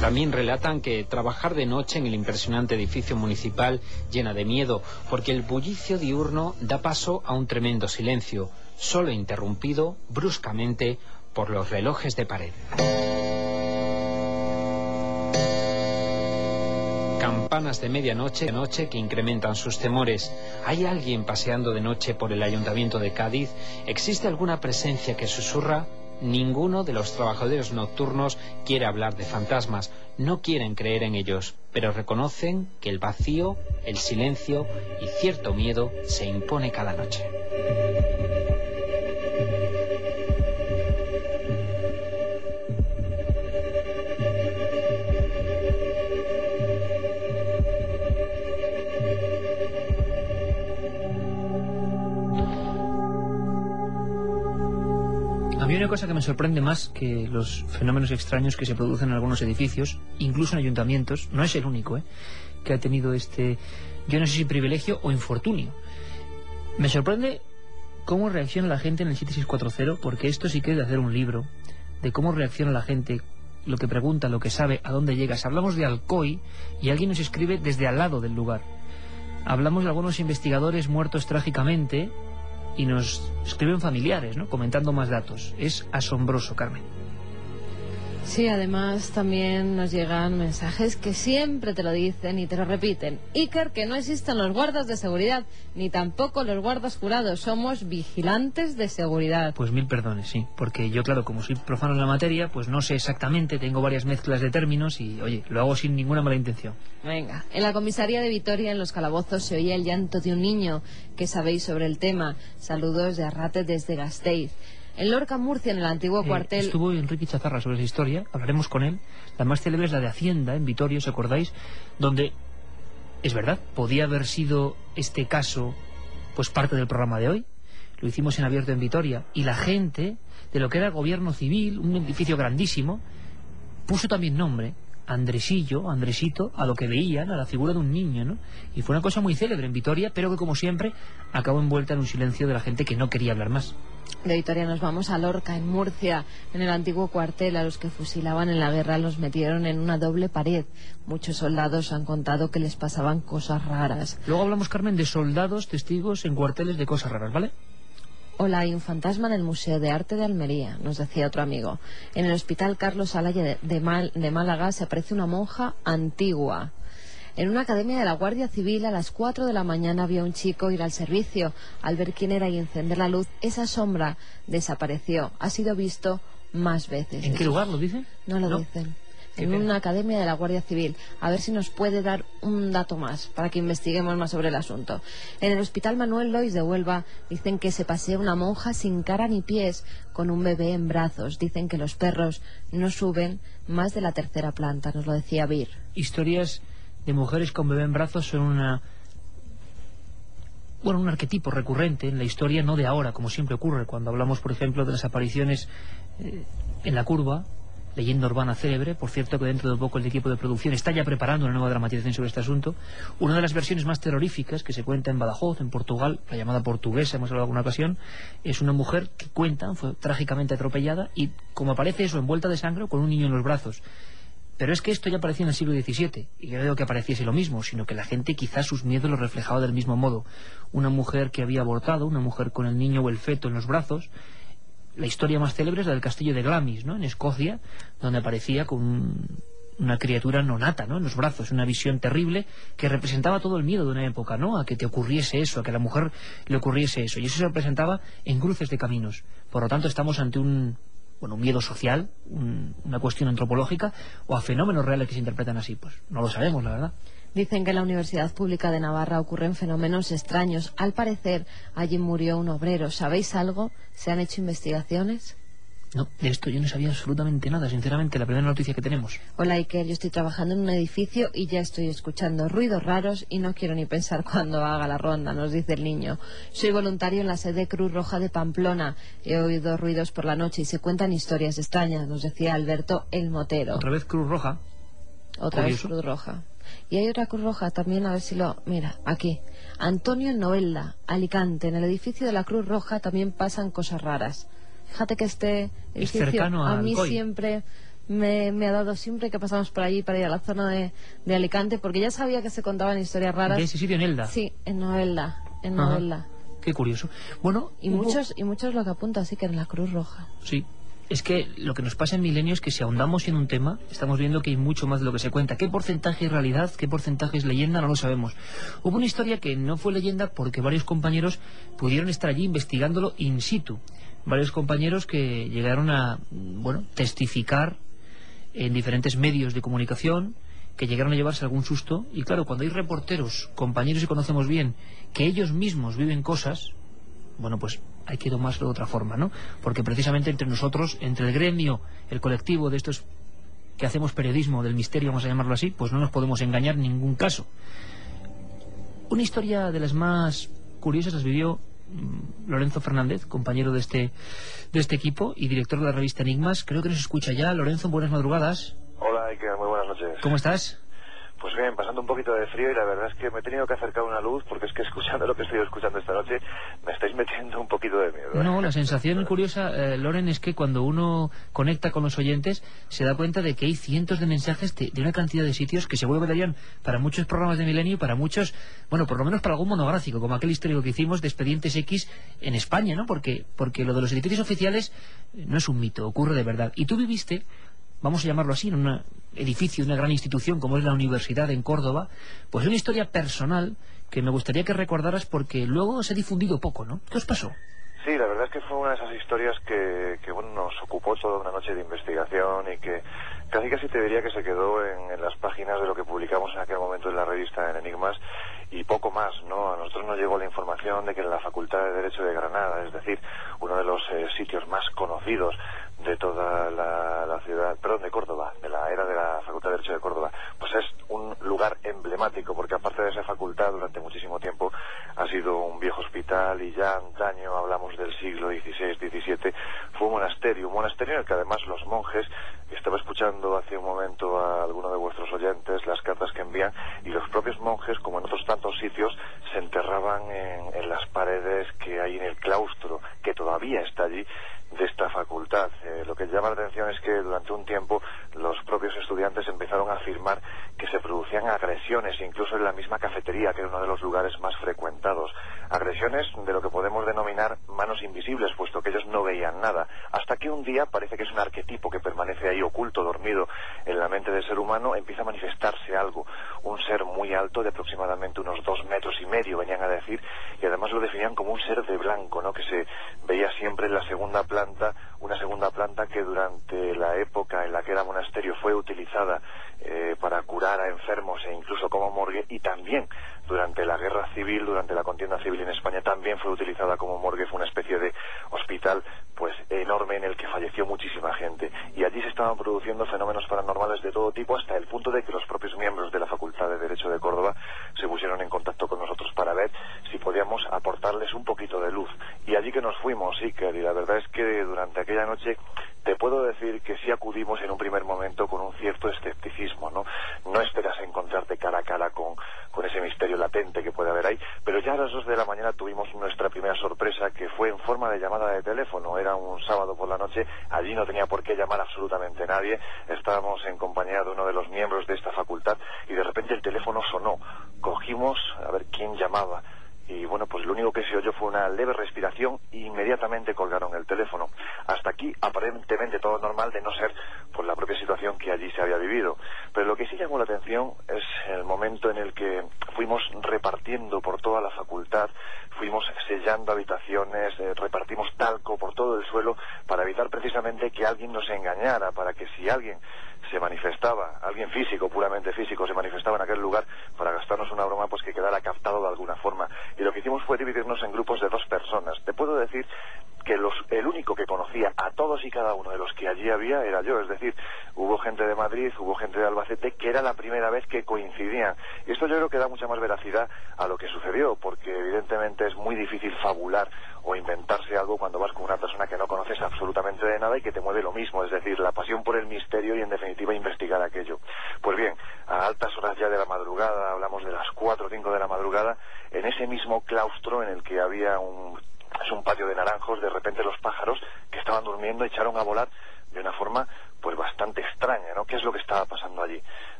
También relatan que trabajar de noche en el impresionante edificio municipal llena de miedo, porque el bullicio diurno da paso a un tremendo silencio, solo interrumpido bruscamente por los relojes de pared. Campanas de medianoche noche que incrementan sus temores. ¿Hay alguien paseando de noche por el ayuntamiento de Cádiz? ¿Existe alguna presencia que susurra? Ninguno de los trabajadores nocturnos quiere hablar de fantasmas, no quieren creer en ellos, pero reconocen que el vacío, el silencio y cierto miedo se impone cada noche. Una cosa que me sorprende más que los fenómenos extraños que se producen en algunos edificios, incluso en ayuntamientos, no es el único, ¿eh? que ha tenido este, yo no sé si privilegio o infortunio. Me sorprende cómo reacciona la gente en el 7640, porque esto sí que es de hacer un libro, de cómo reacciona la gente, lo que pregunta, lo que sabe, a dónde llegas. Hablamos de Alcoy y alguien nos escribe desde al lado del lugar. Hablamos de algunos investigadores muertos trágicamente y nos escriben familiares, ¿no? comentando más datos. Es asombroso, Carmen. Sí, además también nos llegan mensajes que siempre te lo dicen y te lo repiten. Iker, que no existen los guardas de seguridad, ni tampoco los guardas jurados, somos vigilantes de seguridad. Pues mil perdones, sí, porque yo, claro, como soy profano en la materia, pues no sé exactamente, tengo varias mezclas de términos y, oye, lo hago sin ninguna mala intención. Venga, en la comisaría de Vitoria, en los calabozos, se oía el llanto de un niño. ¿Qué sabéis sobre el tema? Saludos de Arrate desde Gasteiz. En Lorca, Murcia, en el antiguo Eh, cuartel... Estuvo Enrique Chazarra sobre esa historia, hablaremos con él. La más célebre es la de Hacienda, en Vitoria, ¿os acordáis? Donde, es verdad, podía haber sido este caso pues parte del programa de hoy. Lo hicimos en abierto en Vitoria. Y la gente, de lo que era gobierno civil, un edificio grandísimo, puso también nombre, Andresillo, Andresito, a lo que veían, a la figura de un niño, ¿no? Y fue una cosa muy célebre en Vitoria, pero que como siempre acabó envuelta en un silencio de la gente que no quería hablar más. De Vitoria nos vamos a Lorca, en Murcia, en el antiguo cuartel. A los que fusilaban en la guerra los metieron en una doble pared. Muchos soldados han contado que les pasaban cosas raras. Luego hablamos, Carmen, de soldados, testigos en cuarteles de cosas raras, ¿vale? Hola, hay un fantasma en el Museo de Arte de Almería, nos decía otro amigo. En el Hospital Carlos Alaya de, de Mal- de Málaga se aparece una monja antigua. En una academia de la Guardia Civil a las 4 de la mañana vio a un chico ir al servicio. Al ver quién era y encender la luz, esa sombra desapareció. Ha sido visto más veces. ¿En qué lugar lo dice? No lo ¿No? dicen. En una academia de la Guardia Civil. A ver si nos puede dar un dato más para que investiguemos más sobre el asunto. En el Hospital Manuel Lois de Huelva dicen que se pasea una monja sin cara ni pies con un bebé en brazos. Dicen que los perros no suben más de la tercera planta, nos lo decía Vir. Historias de mujeres con bebé en brazos son una... Bueno, un arquetipo recurrente en la historia, no de ahora, como siempre ocurre cuando hablamos, por ejemplo, de las apariciones eh, en la curva, leyenda urbana célebre, por cierto que dentro de poco el equipo de producción está ya preparando una nueva dramatización sobre este asunto. Una de las versiones más terroríficas que se cuenta en Badajoz, en Portugal, la llamada portuguesa, hemos hablado alguna ocasión, es una mujer que cuentan fue trágicamente atropellada y como aparece eso, envuelta de sangre con un niño en los brazos. Pero es que esto ya aparecía en el siglo XVII, y yo no digo que apareciese lo mismo, sino que la gente quizás sus miedos los reflejaba del mismo modo. Una mujer que había abortado, una mujer con el niño o el feto en los brazos. La historia más célebre es la del castillo de Glamis, ¿no? En Escocia, donde aparecía con un- una criatura nonata, ¿no? En los brazos, una visión terrible que representaba todo el miedo de una época, ¿no? A que te ocurriese eso, a que a la mujer le ocurriese eso. Y eso se representaba en cruces de caminos. Por lo tanto, estamos ante un, bueno, un miedo social, un- una cuestión antropológica, o a fenómenos reales que se interpretan así. Pues no lo sabemos, la verdad. Dicen que en la Universidad Pública de Navarra ocurren fenómenos extraños. Al parecer, allí murió un obrero. ¿Sabéis algo? ¿Se han hecho investigaciones? No, de esto yo no sabía absolutamente nada, sinceramente, la primera noticia que tenemos. Hola Iker, yo estoy trabajando en un edificio y ya estoy escuchando ruidos raros y no quiero ni pensar [laughs] cuando haga la ronda, nos dice el niño. Soy voluntario en la sede Cruz Roja de Pamplona. He oído ruidos por la noche y se cuentan historias extrañas, nos decía Alberto el Motero. Otra vez Cruz Roja. Otra vez. Cruz Roja. Y hay otra Cruz Roja también, a ver si lo... Mira, aquí. Antonio Novelda, Alicante. En el edificio de la Cruz Roja también pasan cosas raras. Fíjate que este edificio a a mí Alcoy. siempre me, me ha dado siempre que pasamos por allí para ir a la zona de, de Alicante, porque ya sabía que se contaban historias raras. De ese sitio en Elda. Sí, en Novelda. En. Novelda. Qué curioso. Bueno, Y hubo- muchos, y muchos lo que apuntan, así que en la Cruz Roja. Sí. Es que lo que nos pasa en Milenio es que si ahondamos en un tema, estamos viendo que hay mucho más de lo que se cuenta. ¿Qué porcentaje es realidad? ¿Qué porcentaje es leyenda? No lo sabemos. Hubo una historia que no fue leyenda porque varios compañeros pudieron estar allí investigándolo in situ. Varios compañeros que llegaron a, bueno, testificar en diferentes medios de comunicación, que llegaron a llevarse algún susto. Y claro, cuando hay reporteros, compañeros que conocemos bien, que ellos mismos viven cosas, bueno, pues hay que tomarlo de otra forma, ¿no? Porque precisamente entre nosotros, entre el gremio, el colectivo de estos que hacemos periodismo del misterio, vamos a llamarlo así, pues no nos podemos engañar en ningún caso. Una historia de las más curiosas las vivió mm, Lorenzo Fernández, compañero de este, de este equipo y director de la revista Enigmas. Creo que nos escucha ya. Lorenzo, buenas madrugadas. Hola, Iker, muy buenas noches. ¿Cómo estás? Pues bien, pasando un poquito de frío y la verdad es que me he tenido que acercar una luz porque es que [laughs] escuchando lo que estoy escuchando esta noche me estáis metiendo un poquito de miedo. ¿eh? No, la sensación curiosa, eh, Loren, es que cuando uno conecta con los oyentes se da cuenta de que hay cientos de mensajes de, una cantidad de sitios que que darían para muchos programas de Milenio y para muchos, bueno, por lo menos para algún monográfico, como aquel histórico que hicimos de Expedientes X en España, ¿no? Porque, porque lo de los edificios oficiales no es un mito, ocurre de verdad. Y tú viviste, vamos a llamarlo así, en un edificio, una gran institución como es la universidad en Córdoba, pues una historia personal que me gustaría que recordaras porque luego se ha difundido poco, ¿no? ¿Qué os pasó? Sí, la verdad es que fue una de esas historias que, que bueno, nos ocupó toda una noche de investigación y que casi casi te diría que se quedó en, en, las páginas de lo que publicamos en aquel momento en la revista en Enigmas y poco más, ¿no? A nosotros nos llegó la información de que en la Facultad de Derecho de Granada, es decir, uno de los eh, sitios más conocidos de toda la, ciudad, perdón, de Córdoba, de la era de la Facultad de Derecho de Córdoba, pues es un lugar emblemático, porque aparte de esa facultad, durante muchísimo tiempo ha sido un viejo hospital y ya antaño, hablamos del siglo XVI, XVII, fue un monasterio, un monasterio en el que además los monjes, estaba escuchando hace un momento a alguno de vuestros oyentes las cartas que envían, y los propios monjes, como en otros tantos sitios, se enterraban en, en las paredes que hay en el claustro, que todavía está allí, de esta facultad. Eh, lo que llama la atención es que durante un tiempo los propios estudiantes empezaron a afirmar que se producían agresiones, incluso en la misma cafetería, que era uno de los lugares más frecuentados. Agresiones de lo que podemos denominar manos invisibles, puesto que ellos no veían nada. Hasta que un día, parece que es un arquetipo que permanece ahí oculto, dormido en la mente del ser humano, empieza a manifestarse algo. Un ser muy alto, de aproximadamente unos dos metros y medio, venían a decir, y además lo definían como un ser de blanco, ¿no? que se veía siempre en la segunda planta, una segunda planta que durante la época en la que era monasterio fue utilizada eh, para curar a enfermos e incluso como morgue y también durante la guerra civil, durante la contienda civil en España también fue utilizada como morgue, fue una especie de hospital pues enorme en el que falleció muchísima gente. Y allí se estaban produciendo fenómenos paranormales de todo tipo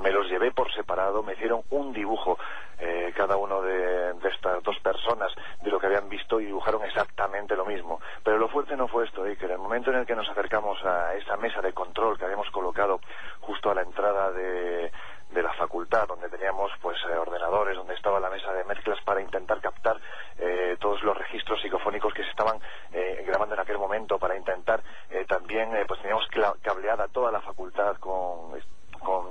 Me los llevé por separado, me hicieron un dibujo eh, cada uno de, estas dos personas de lo que habían visto y dibujaron exactamente lo mismo. Pero lo fuerte no fue esto, que en el momento en el que nos acercamos a esa mesa de control que habíamos colocado justo a la entrada de, de la facultad, donde teníamos pues eh, ordenadores, donde estaba la mesa de mezclas para intentar captar eh, todos los registros psicofónicos que se estaban eh, grabando en aquel momento, para intentar eh, también, eh, pues teníamos cableada toda la facultad con, con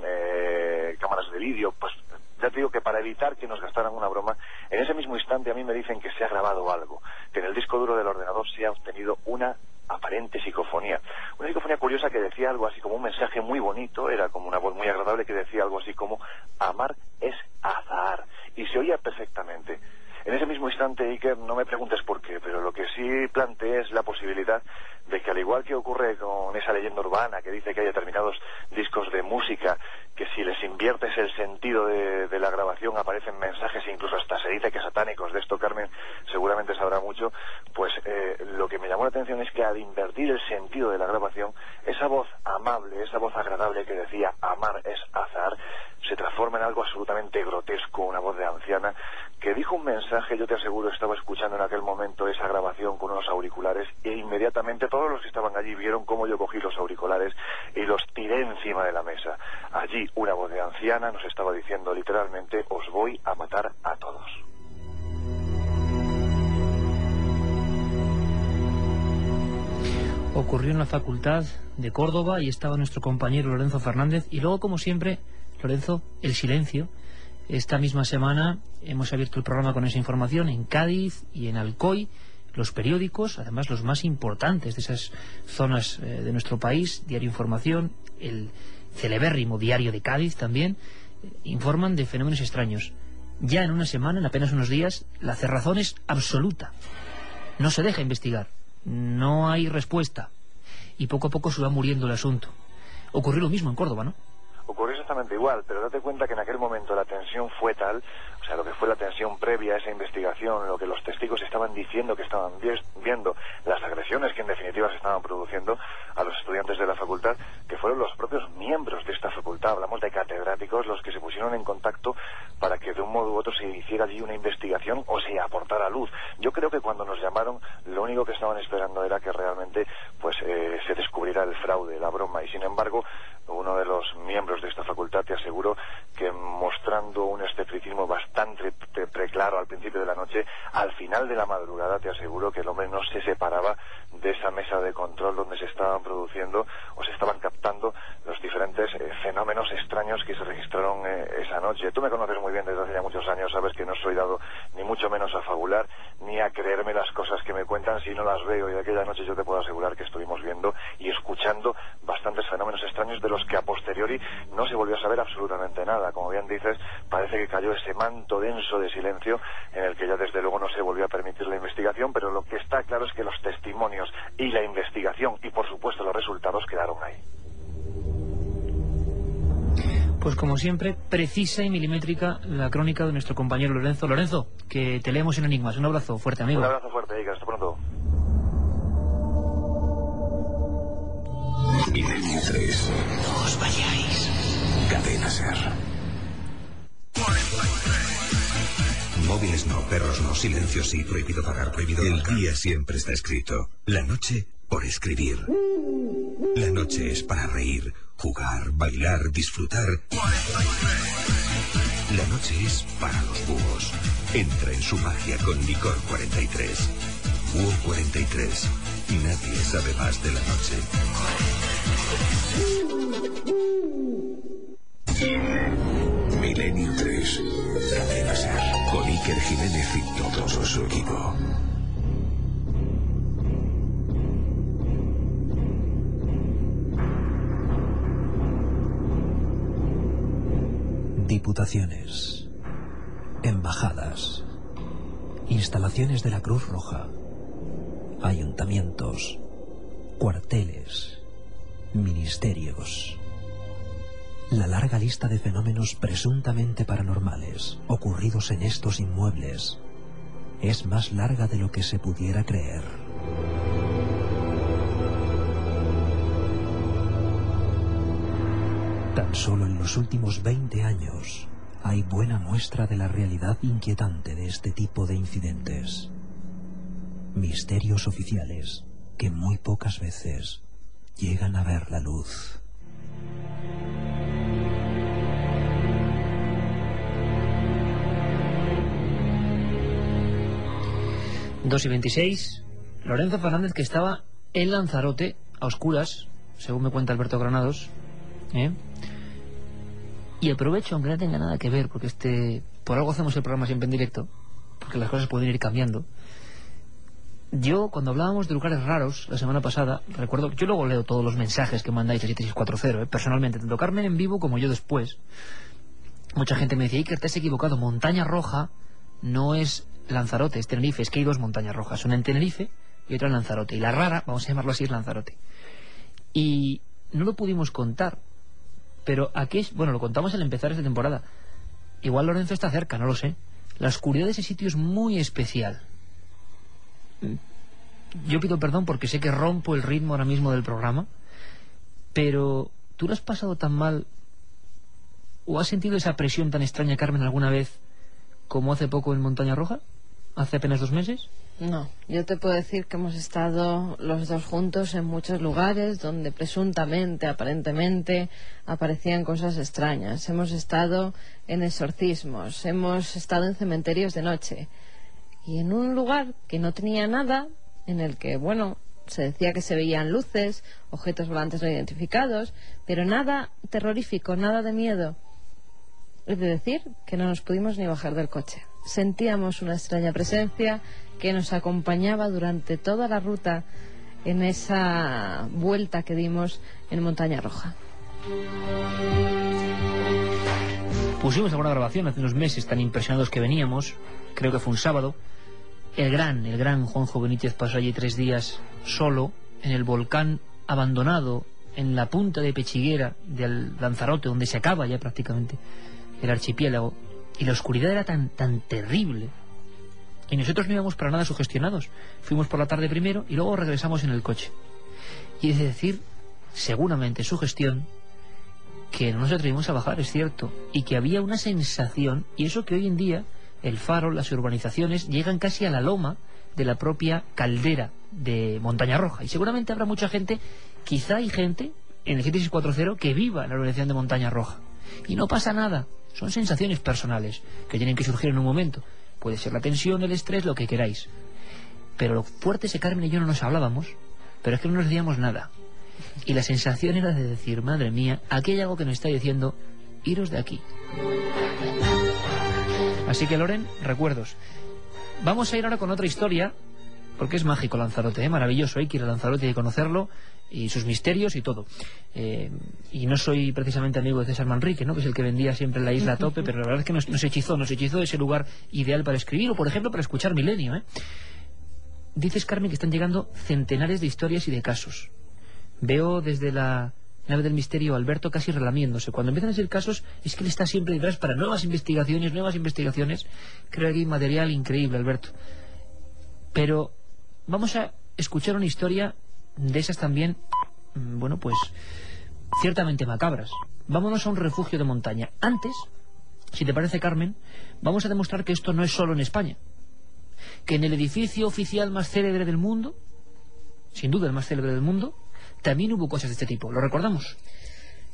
cámaras de vídeo, pues ya te digo que para evitar que nos gastaran una broma, en ese mismo instante a mí me dicen que se ha grabado algo, que en el disco duro del ordenador se ha obtenido una aparente psicofonía. Una psicofonía curiosa que decía algo así como un mensaje muy bonito, era como una voz muy agradable que decía algo así como amar es azar. Y se oía perfectamente. En ese mismo instante, Iker, no me preguntes por qué, pero lo que sí planteé es la posibilidad de que al igual que ocurre con esa leyenda urbana que dice que hay determinados discos de música que si les inviertes inviertes el sentido de, de, la grabación, aparecen mensajes, incluso hasta se dice que satánicos, de esto Carmen seguramente sabrá mucho, pues eh, lo que me llamó la atención es que al invertir el sentido de la grabación, esa voz amable, esa voz agradable que decía amar es azar, se transforma en algo absolutamente grotesco, una voz de anciana, que dijo un mensaje, yo te aseguro, estaba escuchando en aquel momento esa grabación con unos auriculares e inmediatamente todos los que estaban allí vieron cómo yo cogí los auriculares y los tiré encima de la mesa. Allí una voz de anciana nos estaba diciendo literalmente, os voy a matar a todos. Ocurrió en la Facultad de Córdoba y estaba nuestro compañero Lorenzo Fernández y luego, como siempre, Lorenzo, el silencio. Esta misma semana hemos abierto el programa con esa información en Cádiz y en Alcoy, los periódicos, además los más importantes de esas zonas eh, de nuestro país, Diario Información, el celebérrimo Diario de Cádiz también, eh, informan de fenómenos extraños. Ya en una semana, en apenas unos días, la cerrazón es absoluta. No se deja investigar, no hay respuesta, poco a poco se va muriendo el asunto. Ocurrió lo mismo en Córdoba, ¿no? ocurrió exactamente igual, pero date cuenta que en aquel momento la tensión fue tal, o sea, lo que fue la tensión previa a esa investigación, lo que los testigos estaban diciendo que estaban viendo, las agresiones que en definitiva se estaban produciendo a los estudiantes de la facultad, que fueron los propios miembros de esta facultad, hablamos de catedráticos, los que se pusieron en contacto para que de un modo u otro se hiciera allí una investigación o se aportara luz. Yo creo que cuando nos llamaron, lo único que estaban esperando era que realmente pues eh, se descubriera el fraude, la broma, y sin embargo, uno de los miembros de esta facultad, te aseguro que mostrando un escepticismo bastante preclaro al principio de la noche, al final de la madrugada te aseguro que el hombre no se separaba de esa mesa de control donde se estaban produciendo o se estaban captando los diferentes eh, fenómenos extraños que se registraron eh, esa noche. Tú me conoces muy bien desde hace ya muchos años, sabes que no soy dado ni mucho menos a fabular ni a creerme las cosas que me cuentan si no las veo y de aquella noche yo te puedo asegurar que estuvimos viendo y escuchando bastantes fenómenos extraños de los que a posteriori no se volvió a saber absolutamente nada. Como bien dices, parece que cayó ese manto denso de silencio en el que ya desde luego no se volvió a permitir la investigación, pero lo que está claro es que los testimonios y la investigación y por supuesto los resultados quedaron ahí. Pues como siempre, precisa y milimétrica la crónica de nuestro compañero Lorenzo. Lorenzo, que te leemos en Enigmas. Un abrazo fuerte, amigo. Un abrazo fuerte, Ica. Hasta pronto. Milenio 3. No os vayáis. Cadena Ser. Móviles no, perros no, silencio sí, prohibido pagar, prohibido El día siempre está escrito. La noche por escribir. La noche es para reír, jugar, bailar, disfrutar. Noche es para los búhos. Entra en su magia con Licor 43. Búho 43. Nadie sabe más de la noche. Cruz Roja, ayuntamientos, cuarteles, ministerios. La larga lista de fenómenos presuntamente paranormales ocurridos en estos inmuebles es más larga de lo que se pudiera creer. Tan solo en los últimos 20 años hay buena muestra de la realidad inquietante de este tipo de incidentes. Misterios oficiales que muy pocas veces llegan a ver la luz. Dos y 26. Lorenzo Fernández que estaba en Lanzarote, a oscuras, según me cuenta Alberto Granados. ¿eh? Y aprovecho, aunque no tenga nada que ver, porque este por algo hacemos el programa siempre en directo, porque las cosas pueden ir cambiando. Yo, cuando hablábamos de lugares raros la semana pasada, recuerdo, yo luego leo todos los mensajes que mandáis a 7640, ¿eh? personalmente, tanto Carmen en vivo como yo después. Mucha gente me decía, Iker, te has equivocado, Montaña Roja no es Lanzarote, es Tenerife, es que hay dos montañas rojas, una en Tenerife y otra en Lanzarote. Y la rara, vamos a llamarlo así, es Lanzarote. Y no lo pudimos contar, pero aquí es, bueno, lo contamos al empezar esta temporada. Igual Lorenzo está cerca, no lo sé. La oscuridad de ese sitio es muy especial. Yo pido perdón porque sé que rompo el ritmo ahora mismo del programa, pero ¿tú lo has pasado tan mal o has sentido esa presión tan extraña, Carmen, alguna vez como hace poco en Montaña Roja? ¿Hace apenas dos meses? No, yo te puedo decir que hemos estado los dos juntos en muchos lugares donde presuntamente, aparentemente, aparecían cosas extrañas. Hemos estado en exorcismos, hemos estado en cementerios de noche y en un lugar que no tenía nada, en el que, bueno, se decía que se veían luces, objetos volantes no identificados, pero nada terrorífico, nada de miedo. Es de decir que no nos pudimos ni bajar del coche. Sentíamos una extraña presencia que nos acompañaba durante toda la ruta en esa vuelta que dimos en Montaña Roja. Pusimos alguna grabación hace unos meses tan impresionados que veníamos, creo que fue un sábado, el gran, el gran Juanjo Benítez pasó allí tres días solo en el volcán abandonado en la punta de Pechiguera del Lanzarote, donde se acaba ya prácticamente el archipiélago, y la oscuridad era tan, tan terrible. Y nosotros no íbamos para nada sugestionados. Fuimos por la tarde primero y luego regresamos en el coche. Y es decir, seguramente su gestión, que no nos atrevimos a bajar, es cierto, y que había una sensación, y eso que hoy en día el faro, las urbanizaciones, llegan casi a la loma de la propia caldera de Montaña Roja. Y seguramente habrá mucha gente, quizá hay gente en el GT 4.0 que viva en la urbanización de Montaña Roja. Y no pasa nada, son sensaciones personales que tienen que surgir en un momento. Puede ser la tensión, el estrés, lo que queráis. Pero lo fuerte es que Carmen y yo no nos hablábamos, pero es que no nos decíamos nada. Y la sensación era de decir, madre mía, aquí hay algo que nos está diciendo, iros de aquí. Así que Loren, recuerdos. Vamos a ir ahora con otra historia, porque es mágico Lanzarote, ¿eh? maravilloso, hay que ir a Lanzarote y conocerlo, y sus misterios y todo. Eh, y no soy precisamente amigo de César Manrique, ¿no? que es el que vendía siempre en la isla a tope, pero la verdad es que nos, hechizó, nos hechizó ese lugar ideal para escribir, o por ejemplo para escuchar Milenio. ¿eh? Dices, Carmen, que están llegando centenares de historias y de casos. Veo desde la nave del misterio, Alberto casi relamiéndose. Cuando empiezan a ser casos, es que él está siempre detrás para nuevas investigaciones, nuevas investigaciones. Creo que hay material increíble, Alberto. Pero vamos a escuchar una historia de esas también, mm, bueno, pues ciertamente macabras. Vámonos a un refugio de montaña. Antes, si te parece, Carmen, vamos a demostrar que esto no es solo en España. Que en el edificio oficial más célebre del mundo, sin duda el más célebre del mundo, también hubo cosas de este tipo. ¿Lo recordamos?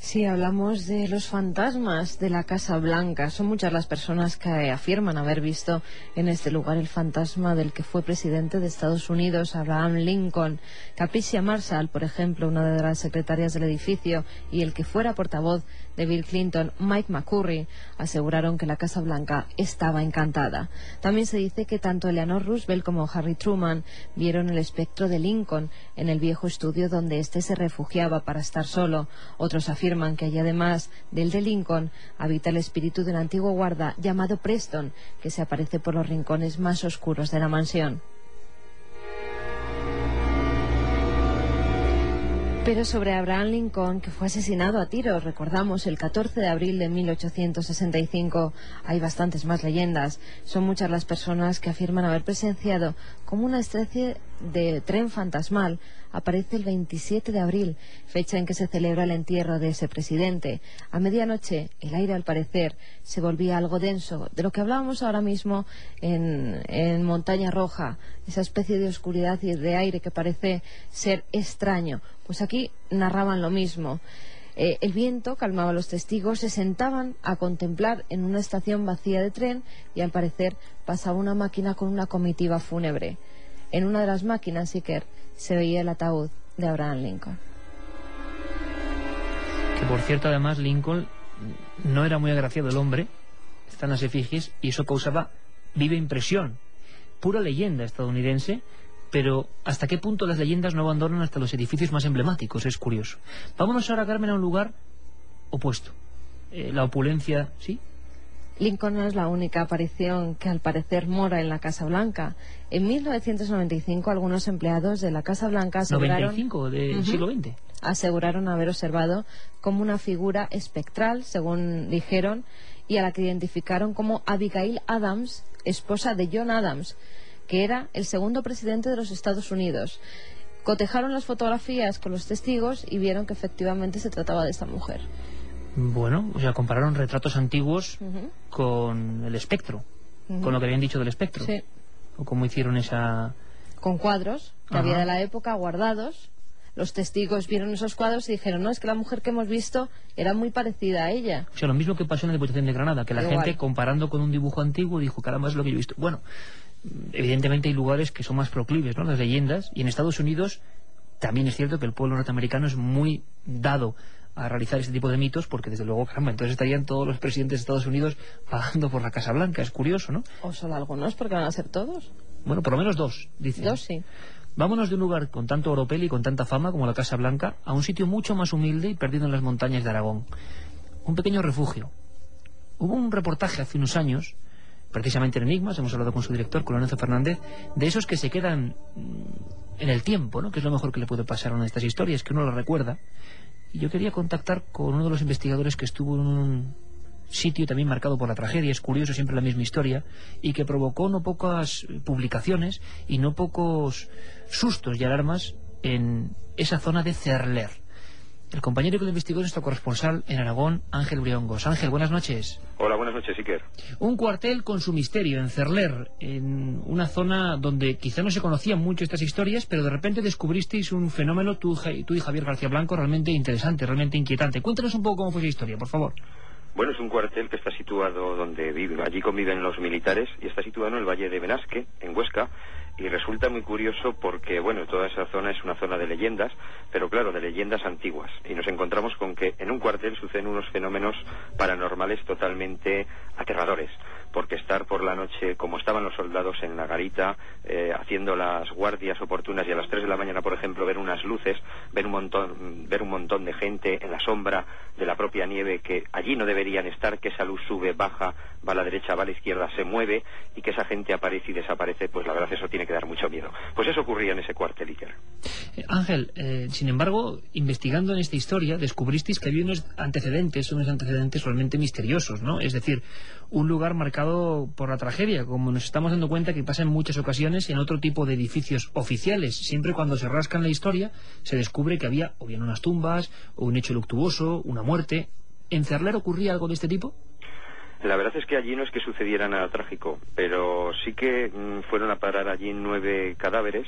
Sí, hablamos de los fantasmas de la Casa Blanca. Son muchas las personas que afirman haber visto en este lugar el fantasma del que fue presidente de Estados Unidos, Abraham Lincoln. Capricia Marshall, por ejemplo, una de las secretarias del edificio, y el que fuera portavoz de Bill Clinton, Mike McCurry, aseguraron que la Casa Blanca estaba encantada. También se dice que tanto Eleanor Roosevelt como Harry Truman vieron el espectro de Lincoln en el viejo estudio donde éste se refugiaba para estar solo. Otros afirman que allí además del de Lincoln habita el espíritu del antiguo guarda llamado Preston, que se aparece por los rincones más oscuros de la mansión. Pero sobre Abraham Lincoln, que fue asesinado a tiros, recordamos, el 14 de abril de 1865, hay bastantes más leyendas. Son muchas las personas que afirman haber presenciado como una especie de tren fantasmal aparece el 27 de abril, fecha en que se celebra el entierro de ese presidente. A medianoche, el aire, al parecer, se volvía algo denso, de lo que hablábamos ahora mismo en, Montaña Roja, esa especie de oscuridad y de aire que parece ser extraño. Pues aquí narraban lo mismo. Eh, el viento calmaba a los testigos, se sentaban a contemplar en una estación vacía de tren y al parecer pasaba una máquina con una comitiva fúnebre. En una de las máquinas, Iker, se veía el ataúd de Abraham Lincoln. Que por cierto, además, Lincoln no era muy agraciado el hombre, están las efigies, y eso causaba viva impresión. Pura leyenda estadounidense, pero ¿hasta qué punto las leyendas no abandonan hasta los edificios más emblemáticos? Es curioso. Vámonos ahora, Carmen, a un lugar opuesto. Eh, la opulencia, ¿sí? Lincoln no es la única aparición que al parecer mora en la Casa Blanca. En 1995 algunos empleados de la Casa Blanca aseguraron... ¿95 del siglo XX? aseguraron haber observado como una figura espectral, según dijeron, y a la que identificaron como Abigail Adams, esposa de John Adams, que era el segundo presidente de los Estados Unidos. Cotejaron las fotografías con los testigos y vieron que efectivamente se trataba de esta mujer. Bueno, o sea, compararon retratos antiguos con el espectro, con lo que habían dicho del espectro. Sí. O cómo hicieron esa... Con cuadros que Ajá. había de la época guardados. Los testigos vieron esos cuadros y dijeron, no, es que la mujer que hemos visto era muy parecida a ella. O sea, lo mismo que pasó en la Diputación de Granada, que la Igual. gente comparando con un dibujo antiguo dijo, caramba, es lo que yo he visto. Bueno, evidentemente hay lugares que son más proclives, ¿no? Las leyendas. Y en Estados Unidos también es cierto que el pueblo norteamericano es muy dado a realizar este tipo de mitos, porque desde luego, caramba, entonces estarían todos los presidentes de Estados Unidos pagando por la Casa Blanca. Es curioso, ¿no? O solo algunos, porque van a ser todos. Bueno, por lo menos dos, dice. Dos sí. Vámonos de un lugar con tanto oropel y con tanta fama como la Casa Blanca a un sitio mucho más humilde y perdido en las montañas de Aragón. Un pequeño refugio. Hubo un reportaje hace unos años, precisamente en Enigmas, hemos hablado con su director, con Lorenzo Fernández, de esos que se quedan mm, en el tiempo, ¿no? que es lo mejor que le puede pasar a una de estas historias, que uno lo recuerda. Yo quería contactar con uno de los investigadores que estuvo en un sitio también marcado por la tragedia, es curioso, siempre la misma historia, y que provocó no pocas publicaciones y no pocos sustos y alarmas en esa zona de Cerler. El compañero que lo investigó es nuestro corresponsal en Aragón, Ángel Briongos. Ángel, buenas noches. Hola, buenas noches, Iker. Un cuartel con su misterio en Cerler, en una zona donde quizá no se conocían mucho estas historias, pero de repente descubristeis un fenómeno, tú, y Javier García Blanco, realmente interesante, realmente inquietante. Cuéntanos un poco cómo fue esa historia, por favor. Bueno, es un cuartel que está situado donde viven, allí conviven los militares y está situado en el Valle de Benasque, en Huesca, y resulta muy curioso porque, bueno, toda esa zona es una zona de leyendas, pero claro, de leyendas antiguas. Y nos encontramos con que en un cuartel suceden unos fenómenos paranormales totalmente aterradores, porque estar por la noche, como estaban los soldados en la garita, eh, haciendo las guardias oportunas y a las 3 de la mañana, por ejemplo, ver unas luces, ver un montón, ver un montón de gente en la sombra de la propia nieve que allí no deberían estar, que esa luz sube, baja, va a la derecha, va a la izquierda, se mueve y que esa gente aparece y desaparece, pues la verdad eso tiene que dar mucho miedo. Pues eso ocurría en ese cuartel, Iker. Eh, Ángel, eh, sin embargo, investigando en esta historia, descubristeis que había unos antecedentes, unos antecedentes realmente misteriosos, ¿no? Es decir, un lugar marcado por la tragedia, como nos estamos dando cuenta que pasa en muchas ocasiones en otro tipo de edificios oficiales. Siempre cuando se rascan la historia, se descubre que había o bien unas tumbas, o un hecho luctuoso, una muerte. ¿En Cerler ocurría algo de este tipo? La verdad es que allí no es que sucediera nada trágico, pero sí que mm, fueron a parar allí nueve cadáveres,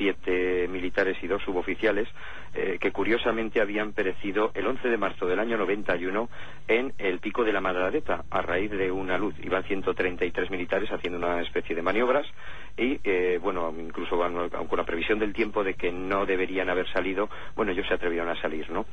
siete militares y dos suboficiales, eh, que curiosamente habían perecido el 11 de marzo del año 91 en el pico de la Madradeta, a raíz de una luz. Iban 133 militares haciendo una especie de maniobras y, eh, bueno, incluso con la previsión del tiempo de que no deberían haber salido, bueno, ellos se atrevieron a salir, ¿no?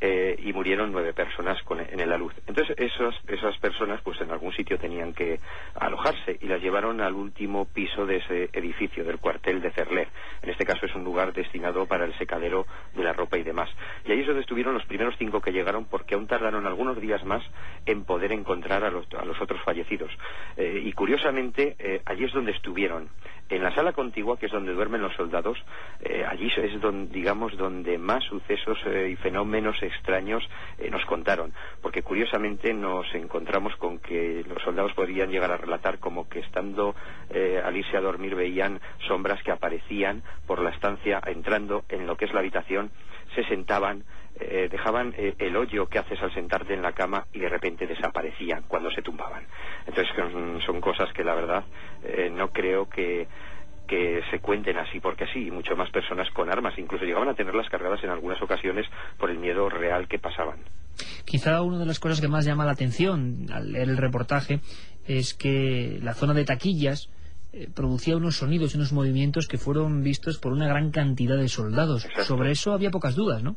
Eh, y murieron nueve personas con, en la luz. Entonces, esos, esas personas, pues en algún sitio tenían que alojarse y las llevaron al último piso de ese edificio, del cuartel de Cerler. En este caso es un lugar destinado para el secadero de la ropa y demás. Y ahí es donde estuvieron los primeros cinco que llegaron porque aún tardaron algunos días más en poder encontrar a los, a los otros fallecidos. Eh, y curiosamente, eh, allí es donde estuvieron. En la sala contigua, que es donde duermen los soldados, eh, allí es donde, digamos, donde más sucesos eh, y fenómenos extraños eh, nos contaron. Porque curiosamente nos encontramos con que los soldados podrían llegar a relatar como que estando al irse a dormir veían sombras que aparecían por la estancia entrando en lo que es la habitación, se sentaban, eh, dejaban eh, el hoyo que haces al sentarte en la cama y de repente desaparecían cuando se tumbaban. Entonces son, son cosas que la verdad eh, no creo que que se cuenten así porque sí, mucho más personas con armas, incluso llegaban a tenerlas cargadas en algunas ocasiones por el miedo real que pasaban. Quizá una de las cosas que más llama la atención al leer el reportaje es que la zona de taquillas eh, producía unos sonidos y unos movimientos que fueron vistos por una gran cantidad de soldados. Sobre eso había pocas dudas, ¿no?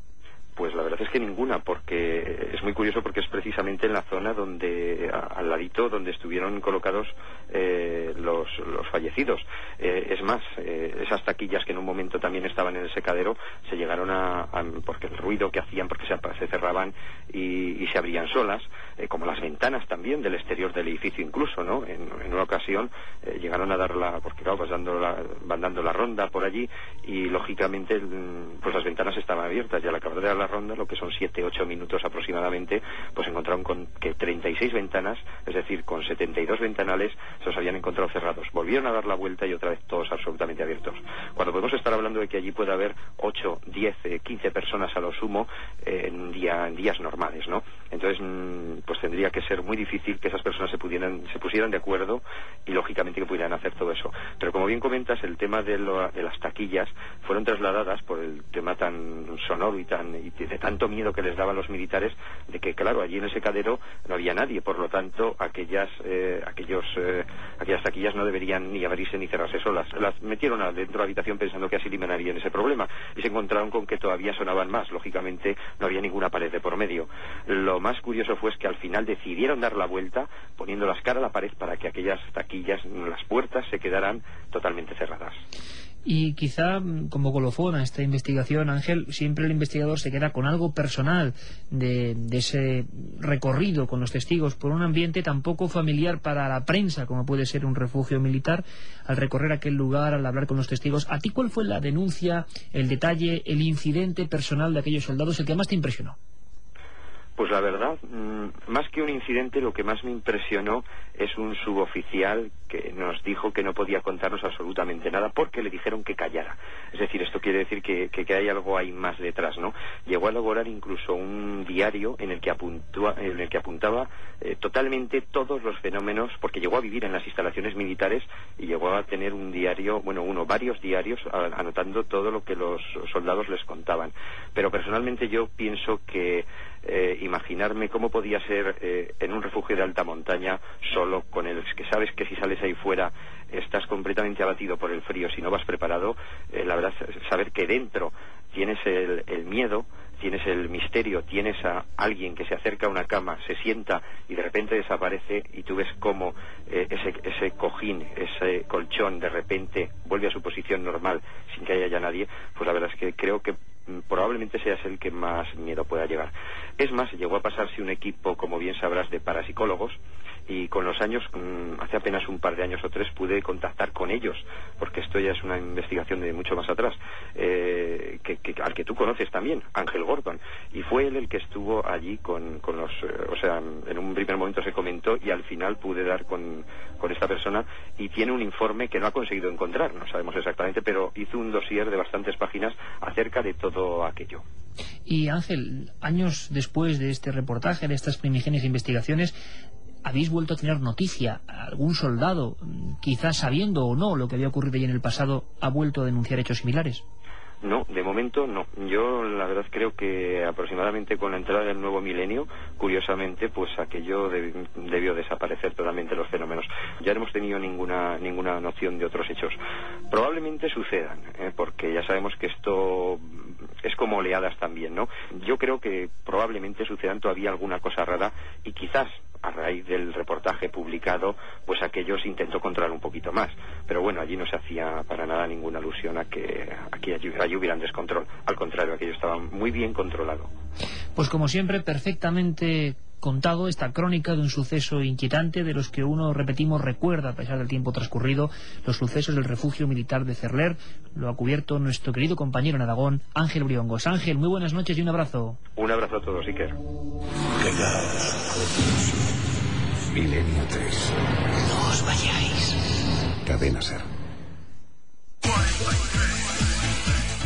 Ninguna, porque es muy curioso porque es precisamente en la zona donde, al ladito, donde estuvieron colocados eh, los, los, fallecidos. Eh, es más, eh, esas taquillas que en un momento también estaban en el secadero se llegaron a, porque el ruido que hacían, porque se, cerraban y, se abrían solas, como las ventanas también del exterior del edificio incluso, ¿no? En, en una ocasión llegaron a dar la, porque claro, pues dando la, van dando la ronda por allí y lógicamente pues las ventanas estaban abiertas y al acabar de la ronda, lo que son 7, 8 minutos aproximadamente, pues encontraron con que 36 ventanas, es decir, con 72 ventanales, se los habían encontrado cerrados. Volvieron a dar la vuelta y otra vez todos absolutamente abiertos. Cuando podemos estar hablando de que allí puede haber 8, 10, 15 personas a lo sumo en, día, en días normales, ¿no? Entonces, mm, pues tendría que ser muy difícil que esas personas se, pudieran, se pusieran de acuerdo y lógicamente que pudieran hacer todo eso. Pero como bien comentas, el tema de, de las taquillas fueron trasladadas por el tema tan sonoro y, tan, y de tanto miedo que les daban los militares de que, claro, allí en ese cadero no había nadie, por lo tanto, aquellas, eh, aquellos, eh, aquellas taquillas no deberían ni abrirse ni cerrarse solas. Las metieron dentro de la habitación pensando que así eliminarían ese problema y se encontraron con que todavía sonaban más. Lógicamente, no había ninguna pared de por medio. Lo más curioso fue que al final decidieron dar la vuelta poniendo las caras a la pared para que aquellas taquillas, las puertas, se quedaran totalmente cerradas. Y quizá mm, como colofón a esta investigación, Ángel, siempre el investigador se queda con algo personal de, ese recorrido con los testigos por un ambiente tan poco familiar para la prensa como puede ser un refugio militar, al recorrer aquel lugar, al hablar con los testigos. ¿A ti cuál fue la denuncia, el detalle, el incidente personal de aquellos soldados, el que más te impresionó? Pues la verdad, mm, más que un incidente, lo que más me impresionó es un suboficial que nos dijo que no podía contarnos absolutamente nada porque le dijeron que callara. Es decir, esto quiere decir que, hay algo ahí más detrás, ¿no? Llegó a elaborar incluso un diario en el que, en el que apuntaba eh, totalmente todos los fenómenos, porque llegó a vivir en las instalaciones militares y llegó a tener un diario, bueno, uno, varios diarios, anotando todo lo que los soldados les contaban. Pero personalmente yo pienso que eh, imaginarme cómo podía ser eh, en un refugio de alta montaña solo con el que sabes que si sales ahí fuera estás completamente abatido por el frío si no vas preparado eh, la verdad saber que dentro tienes el, miedo tienes el misterio, tienes a alguien que se acerca a una cama, se sienta y de repente desaparece y tú ves cómo ese, ese cojín, ese colchón de repente vuelve a su posición normal sin que haya ya nadie, pues la verdad es que creo que probablemente seas el que más miedo pueda llevar. Es más, llegó a pasarse un equipo, como bien sabrás, de parapsicólogos y con los años, mm, hace apenas un par de años o tres, pude contactar con ellos, porque esto ya es una investigación de mucho más atrás, eh, que, al que tú conoces también, Ángel Gordon, y fue él el que estuvo allí con, los, eh, o sea, en un primer momento se comentó y al final pude dar con esta persona y tiene un informe que no ha conseguido encontrar, no sabemos exactamente, pero hizo un dossier de bastantes páginas acerca de todo aquello. Y Ángel, años después de este reportaje, de estas primigenias investigaciones, ¿habéis vuelto a tener noticia? ¿Algún soldado, quizás sabiendo o no lo que había ocurrido allí en el pasado, ha vuelto a denunciar hechos similares? No, de momento no. Yo la verdad creo que aproximadamente con la entrada del nuevo milenio, curiosamente, pues aquello debió desaparecer totalmente los fenómenos. Ya no hemos tenido ninguna ninguna noción de otros hechos. Probablemente sucedan, ¿eh? porque ya sabemos que esto es como oleadas también, ¿no? Yo creo que probablemente sucedan todavía alguna cosa rara y quizás a raíz del reportaje publicado, pues aquello se intentó controlar un poquito más. Pero bueno, allí no se hacía para nada ninguna alusión a que aquí allí, allí hubieran descontrol. Al contrario, aquello estaba muy bien controlado. Pues como siempre, perfectamente contado esta crónica de un suceso inquietante de los que uno, repetimos, recuerda a pesar del tiempo transcurrido, los sucesos del refugio militar de Cerler. Lo ha cubierto nuestro querido compañero en Aragón, Ángel Briongos. Ángel, muy buenas noches y un abrazo. Un abrazo a todos, Iker. Milenio 3. No os vayáis. Cadena Ser.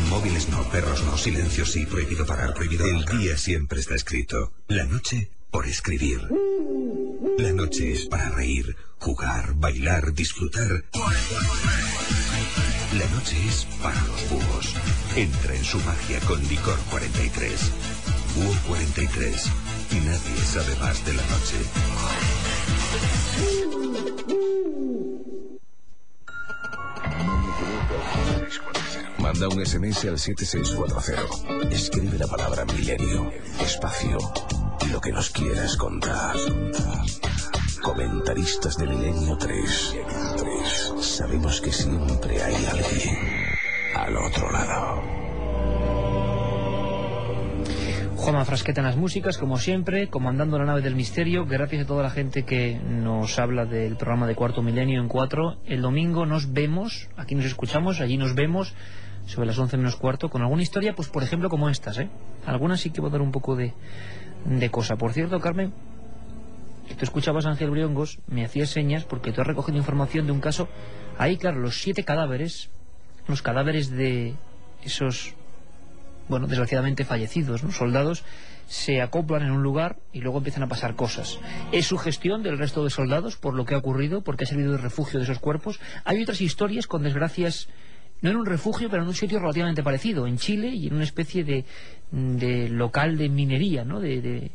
Móviles no, perros no, silencio sí, prohibido pagar, prohibido. El día siempre está escrito. La noche por escribir. La noche es para reír, jugar, bailar, disfrutar. La noche es para los búhos. Entra en su magia con Licor 43. Búho 43. Nadie sabe más de la noche. Manda un SMS al 7640. Escribe la palabra milenio, espacio lo que nos quieras contar. Comentaristas de Milenio 3. Sabemos que siempre hay alguien al otro lado. Juanma Frasqueta en las músicas, como siempre, comandando la nave del misterio. Gracias a toda la gente que nos habla del programa de Cuarto Milenio en 4. El domingo nos vemos, aquí nos escuchamos, allí nos vemos, sobre las 11 menos cuarto, con alguna historia, pues por ejemplo como estas, ¿eh? Algunas sí que va a dar un poco de, de cosa. Por cierto, Carmen, tú escuchabas a Ángel Briongos, me hacías señas porque tú has recogido información de un caso. Ahí, claro, los siete cadáveres, los cadáveres de esos bueno, desgraciadamente fallecidos, ¿no? soldados, se acoplan en un lugar y luego empiezan a pasar cosas. Es su gestión del resto de soldados por lo que ha ocurrido, porque ha servido de refugio de esos cuerpos. Hay otras historias con desgracias, no en un refugio, pero en un sitio relativamente parecido, en Chile y en una especie de, de local de minería, ¿no? de, de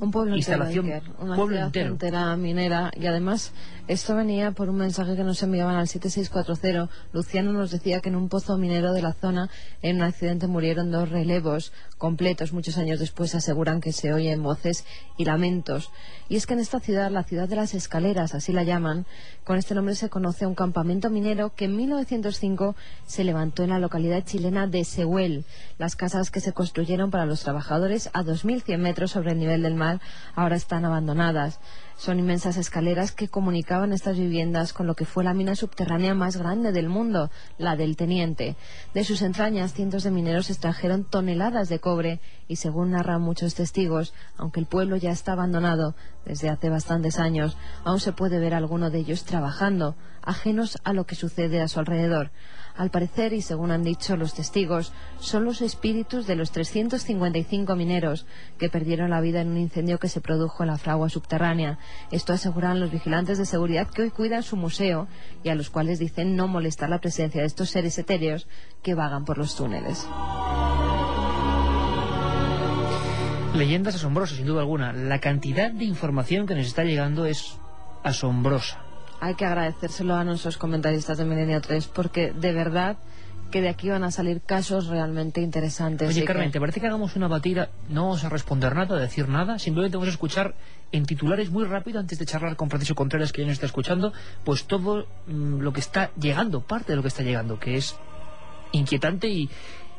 un pueblo instalación, entero, Iker, una pueblo ciudad entero. entera minera y además esto venía por un mensaje que nos enviaban al 7640. Luciano nos decía que en un pozo minero de la zona en un accidente murieron dos relevos completos. Muchos años después aseguran que se oyen voces y lamentos. Y es que en esta ciudad, la ciudad de las escaleras, así la llaman, con este nombre se conoce un campamento minero que en 1905 se levantó en la localidad chilena de Sehuel. Las casas que se construyeron para los trabajadores a 2.100 metros sobre el nivel del mar ahora están abandonadas. Son inmensas escaleras que comunicaban estas viviendas con lo que fue la mina subterránea más grande del mundo, la del Teniente. De sus entrañas, cientos de mineros extrajeron toneladas de cobre y, según narran muchos testigos, aunque el pueblo ya está abandonado desde hace bastantes años, aún se puede ver alguno de ellos trabajando, ajenos a lo que sucede a su alrededor. Al parecer, y según han dicho los testigos, son los espíritus de los 355 mineros que perdieron la vida en un incendio que se produjo en la fragua subterránea. Esto aseguran los vigilantes de seguridad que hoy cuidan su museo y a los cuales dicen no molestar la presencia de estos seres etéreos que vagan por los túneles. Leyendas asombrosas, sin duda alguna. La cantidad de información que nos está llegando es asombrosa. Hay que agradecérselo a nuestros comentaristas de Milenio 3 porque de verdad que de aquí van a salir casos realmente interesantes. Oye, que- Carmen, ¿te parece que hagamos una batida? No vamos a responder nada, a decir nada, simplemente vamos a escuchar en titulares muy rápido, antes de charlar con Francisco Contreras, que ya nos está escuchando, pues todo mm, lo que está llegando, parte de lo que está llegando, que es inquietante y,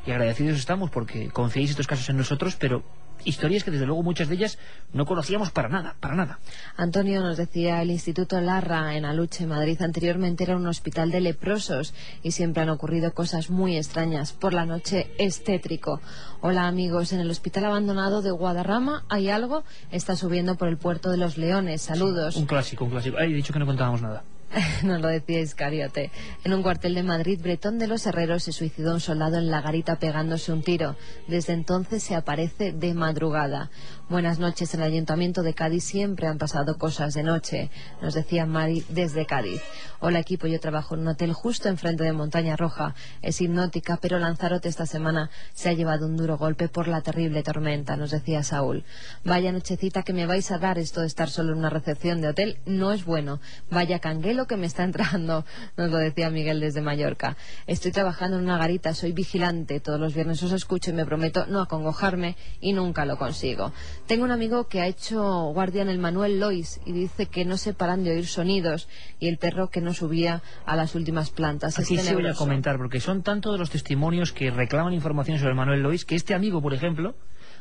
y agradecidos estamos porque confiáis estos casos en nosotros, pero historias que desde luego muchas de ellas no conocíamos para nada, para nada. Antonio nos decía, el Instituto Larra en Aluche, Madrid, anteriormente era un hospital de leprosos y siempre han ocurrido cosas muy extrañas. Por la noche es tétrico. Hola amigos, en el hospital abandonado de Guadarrama hay algo, está subiendo por el puerto de los Leones. Saludos. Un clásico, un clásico. Ay, he dicho que no contábamos nada. [laughs] Nos lo decía Iscariote. En un cuartel de Madrid, Bretón de los Herreros se suicidó un soldado en la garita pegándose un tiro. Desde entonces se aparece de madrugada. Buenas noches. En el Ayuntamiento de Cádiz siempre han pasado cosas de noche, nos decía Mari desde Cádiz. Hola equipo, yo trabajo en un hotel justo enfrente de Montaña Roja. Es hipnótica, pero Lanzarote esta semana se ha llevado un duro golpe por la terrible tormenta, nos decía Saúl. Vaya nochecita que me vais a dar esto de estar solo en una recepción de hotel no es bueno. Vaya canguelo que me está [laughs] entrando, nos lo decía Miguel desde Mallorca. Estoy trabajando en una garita, soy vigilante, todos los viernes os escucho y me prometo no acongojarme y nunca lo consigo. Tengo un amigo que ha hecho guardia en el Manuel Lois y dice que no se paran de oír sonidos y el perro que no subía a las últimas plantas. Aquí sí voy a comentar, porque son tantos los testimonios que reclaman información sobre Manuel Lois, que este amigo, por ejemplo,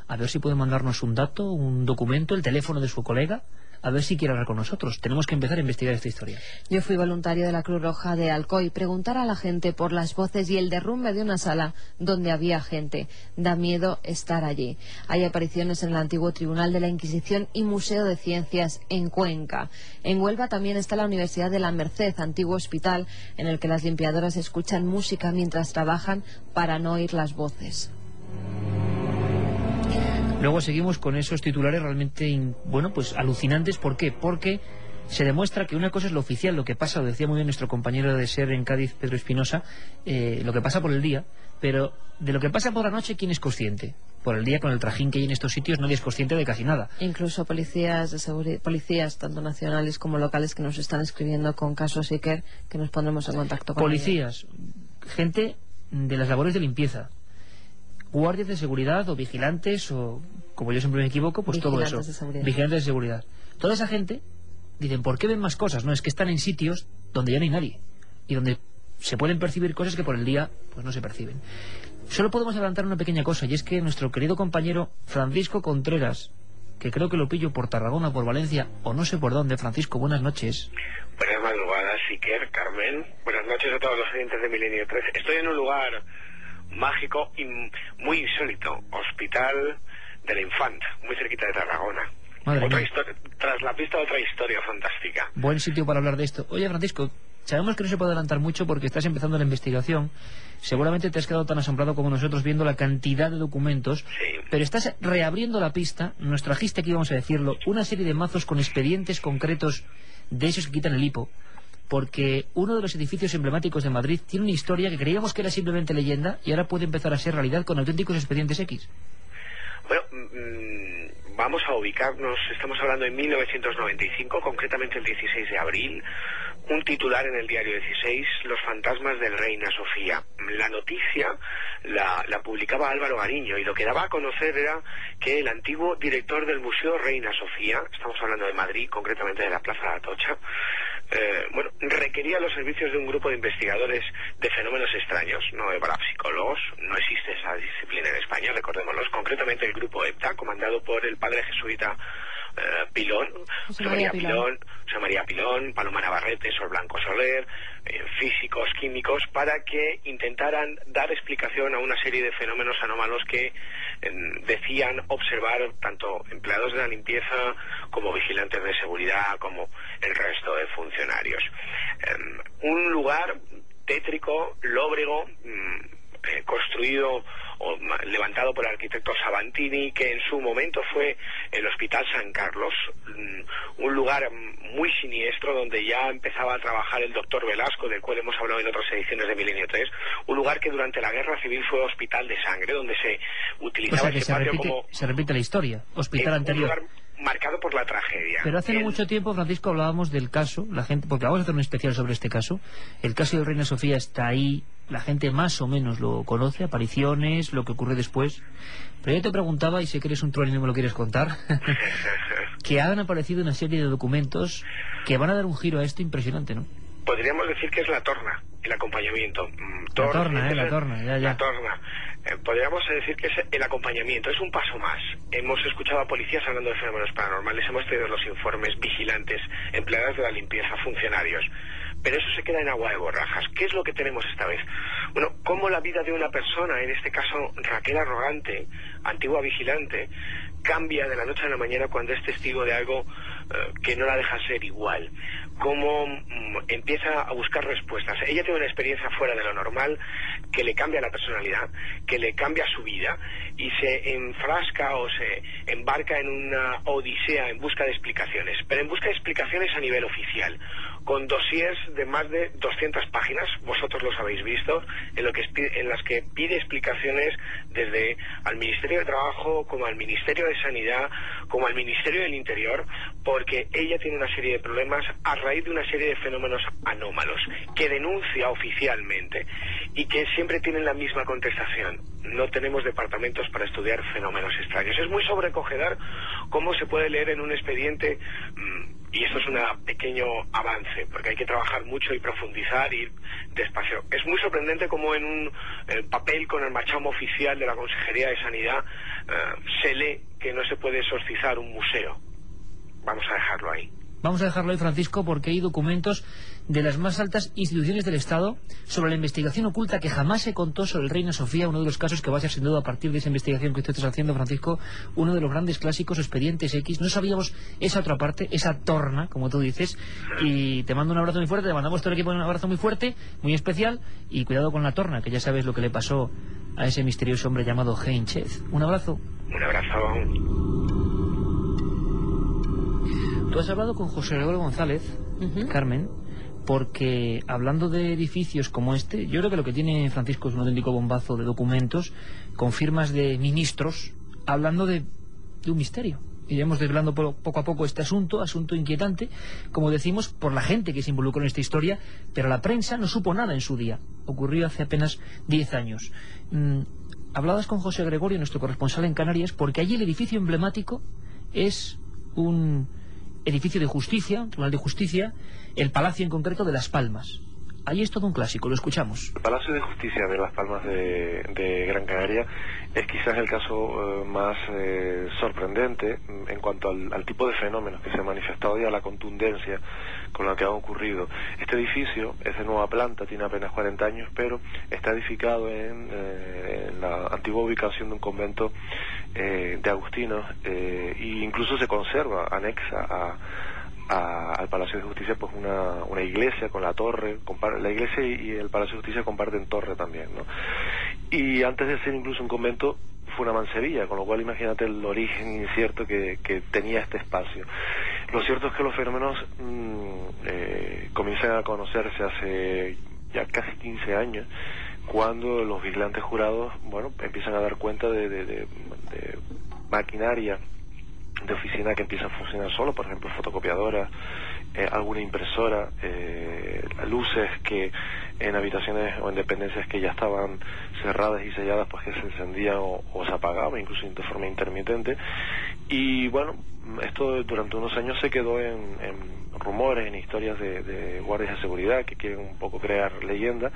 a ver si puede mandarnos un dato, un documento, el teléfono de su colega, a ver si quiere hablar con nosotros. Tenemos que empezar a investigar esta historia. Yo fui voluntario de la Cruz Roja de Alcoy. Preguntar a la gente por las voces y el derrumbe de una sala donde había gente. Da miedo estar allí. Hay apariciones en el antiguo Tribunal de la Inquisición y Museo de Ciencias en Cuenca. En Huelva también está la Universidad de la Merced, antiguo hospital en el que las limpiadoras escuchan música mientras trabajan para no oír las voces. Luego seguimos con esos titulares realmente, bueno, pues alucinantes. ¿Por qué? Porque se demuestra que una cosa es lo oficial, lo que pasa, lo decía muy bien nuestro compañero de ser en Cádiz, Pedro Espinosa, eh, lo que pasa por el día, pero de lo que pasa por la noche, ¿quién es consciente? Por el día, con el trajín que hay en estos sitios, nadie es consciente de casi nada. Incluso policías de policías tanto nacionales como locales que nos están escribiendo con casos Iker que nos pondremos en contacto con ellos. Policías, gente de las labores de limpieza, guardias de seguridad o vigilantes o como yo siempre me equivoco, pues todo eso. Vigilantes de seguridad. Vigilantes de seguridad. Toda esa gente, dicen, ¿por qué ven más cosas? No, es que están en sitios donde ya no hay nadie. Y donde se pueden percibir cosas que por el día pues no se perciben. Solo podemos adelantar una pequeña cosa, y es que nuestro querido compañero Francisco Contreras, que creo que lo pillo por Tarragona, por Valencia, o no sé por dónde. Francisco, buenas noches. Buenas madrugadas, Iker, Carmen. Buenas noches a todos los oyentes de Milenio 13. Estoy en un lugar mágico y muy insólito. Hospital de la Infanta, muy cerquita de Tarragona. Madre otra historia, tras la pista, otra historia fantástica. Buen sitio para hablar de esto. Oye, Francisco, sabemos que no se puede adelantar mucho porque estás empezando la investigación. Seguramente te has quedado tan asombrado como nosotros viendo la cantidad de documentos. Pero estás reabriendo la pista. Nos trajiste aquí, vamos a decirlo, una serie de mazos con expedientes concretos de esos que quitan el hipo. Porque uno de los edificios emblemáticos de Madrid tiene una historia que creíamos que era simplemente leyenda y ahora puede empezar a ser realidad con auténticos expedientes X. Bueno, mm, vamos a ubicarnos, estamos hablando en 1995, concretamente el 16 de abril, un titular en el diario 16, Los fantasmas del Reina Sofía. La noticia la, la publicaba Álvaro Gariño y lo que daba a conocer era que el antiguo director del Museo Reina Sofía, estamos hablando de Madrid, concretamente de la Plaza de Atocha, eh, bueno, requería los servicios de un grupo de investigadores de fenómenos extraños, no de parapsicólogos, no existe esa disciplina en España, recordémoslos, concretamente el grupo EPTA, comandado por el padre jesuita eh, Pilón, José María Pilón, José María Pilón, Paloma Navarrete, Sol Blanco Soler, eh, físicos, químicos, para que intentaran dar explicación a una serie de fenómenos anómalos que eh, decían observar tanto empleados de la limpieza como vigilantes de seguridad, como el resto de funcionarios. Eh, un lugar tétrico, lóbrego, mm, eh, construido o levantado por el arquitecto Sabantini, que en su momento fue el Hospital San Carlos, mm, un lugar muy siniestro donde ya empezaba a trabajar el doctor Velasco, del cual hemos hablado en otras ediciones de Milenio 3, un lugar que durante la Guerra Civil fue hospital de sangre, donde se O utilizaba sea que ese se patio repite, como se repite la historia. Hospital eh, anterior. un lugar marcado por la tragedia. Pero hace El- mucho tiempo, Francisco, hablábamos del caso, la gente, porque vamos a hacer un especial sobre este caso. El caso de Reina Sofía está ahí, la gente más o menos lo conoce, apariciones, lo que ocurre después. Pero yo te preguntaba, y sé que eres un troll y no me lo quieres contar, [laughs] que han aparecido una serie de documentos que van a dar un giro a esto impresionante, ¿no? Podríamos decir que es la torna, el acompañamiento. Mm, La tor- torna, ¿eh? La torna, ya, ya. La torna. Eh, podríamos decir que es el acompañamiento, es un paso más. Hemos escuchado a policías hablando de fenómenos paranormales, hemos tenido los informes, vigilantes, empleadas de la limpieza, funcionarios. Pero eso se queda en agua de borrajas. ¿Qué es lo que tenemos esta vez? Bueno, cómo la vida de una persona, en este caso Raquel Arrogante, antigua vigilante, cambia de la noche a la mañana cuando es testigo de algo eh, que no la deja ser igual. Cómo mm, empieza a buscar respuestas. Ella tiene una experiencia fuera de lo normal que le cambia la personalidad, que le cambia su vida y se enfrasca o se embarca en una odisea en busca de explicaciones, pero en busca de explicaciones a nivel oficial, con dossiers de más de 200 páginas, vosotros los habéis visto, en, lo que, en las que pide explicaciones desde al Ministerio de Trabajo, como al Ministerio de Sanidad, como al Ministerio del Interior, porque ella tiene una serie de problemas a raíz de una serie de fenómenos anómalos que denuncia oficialmente y que siempre tienen la misma contestación. No tenemos departamentos para estudiar fenómenos extraños. Es muy sobrecogedor cómo se puede leer en un expediente mm, y esto es un pequeño avance, porque hay que trabajar mucho y profundizar y ir despacio. Es muy sorprendente cómo en un eh, papel con el machamo oficial de la Consejería de Sanidad eh, se lee que no se puede exorcizar un museo. Vamos a dejarlo ahí. Vamos a dejarlo ahí, Francisco, porque hay documentos de las más altas instituciones del Estado sobre la investigación oculta que jamás se contó sobre el Reina Sofía, uno de los casos que va a ser sin duda a partir de esa investigación que usted está haciendo, Francisco, uno de los grandes clásicos expedientes X. No sabíamos esa otra parte, esa torna, como tú dices, y te mando un abrazo muy fuerte, te mandamos todo el equipo un abrazo muy fuerte, muy especial, y cuidado con la torna, que ya sabes lo que le pasó a ese misterioso hombre llamado Heinz. Un abrazo. Un abrazo. Tú has hablado con José Gregorio González, Carmen, porque hablando de edificios como este, yo creo que lo que tiene Francisco es un auténtico bombazo de documentos con firmas de ministros hablando de, un misterio. Iremos desvelando po- poco a poco este asunto, asunto inquietante, como decimos, por la gente que se involucró en esta historia, pero la prensa no supo nada en su día. Ocurrió hace apenas 10 años. Mm, hablabas con José Gregorio, nuestro corresponsal en Canarias, porque allí el edificio emblemático es un edificio de justicia, un tribunal de justicia, el palacio en concreto de Las Palmas. Allí es todo un clásico, lo escuchamos. El Palacio de Justicia de Las Palmas de, Gran Canaria es quizás el caso eh, más eh, sorprendente en cuanto al, tipo de fenómenos que se ha manifestado y a la contundencia con la que ha ocurrido. Este edificio es de nueva planta, tiene apenas 40 años, pero está edificado en, eh, la antigua ubicación de un convento de agustinos e incluso se conserva anexa a al Palacio de Justicia pues una, una iglesia con la torre, la iglesia y, el Palacio de Justicia comparten torre también, ¿no? Y antes de ser incluso un convento fue una mansería, con lo cual imagínate el origen incierto que, que tenía este espacio. Lo cierto es que los fenómenos mm, eh, comienzan a conocerse hace ya casi 15 años, cuando los vigilantes jurados, bueno, empiezan a dar cuenta de, de, maquinaria de oficina que empieza a funcionar solo, por ejemplo, fotocopiadoras, eh, alguna impresora, eh, luces que en habitaciones o en dependencias que ya estaban cerradas y selladas, pues que se encendían o, se apagaban, incluso de forma intermitente. Y bueno, esto durante unos años se quedó en, rumores, en historias de, guardias de seguridad que quieren un poco crear leyenda,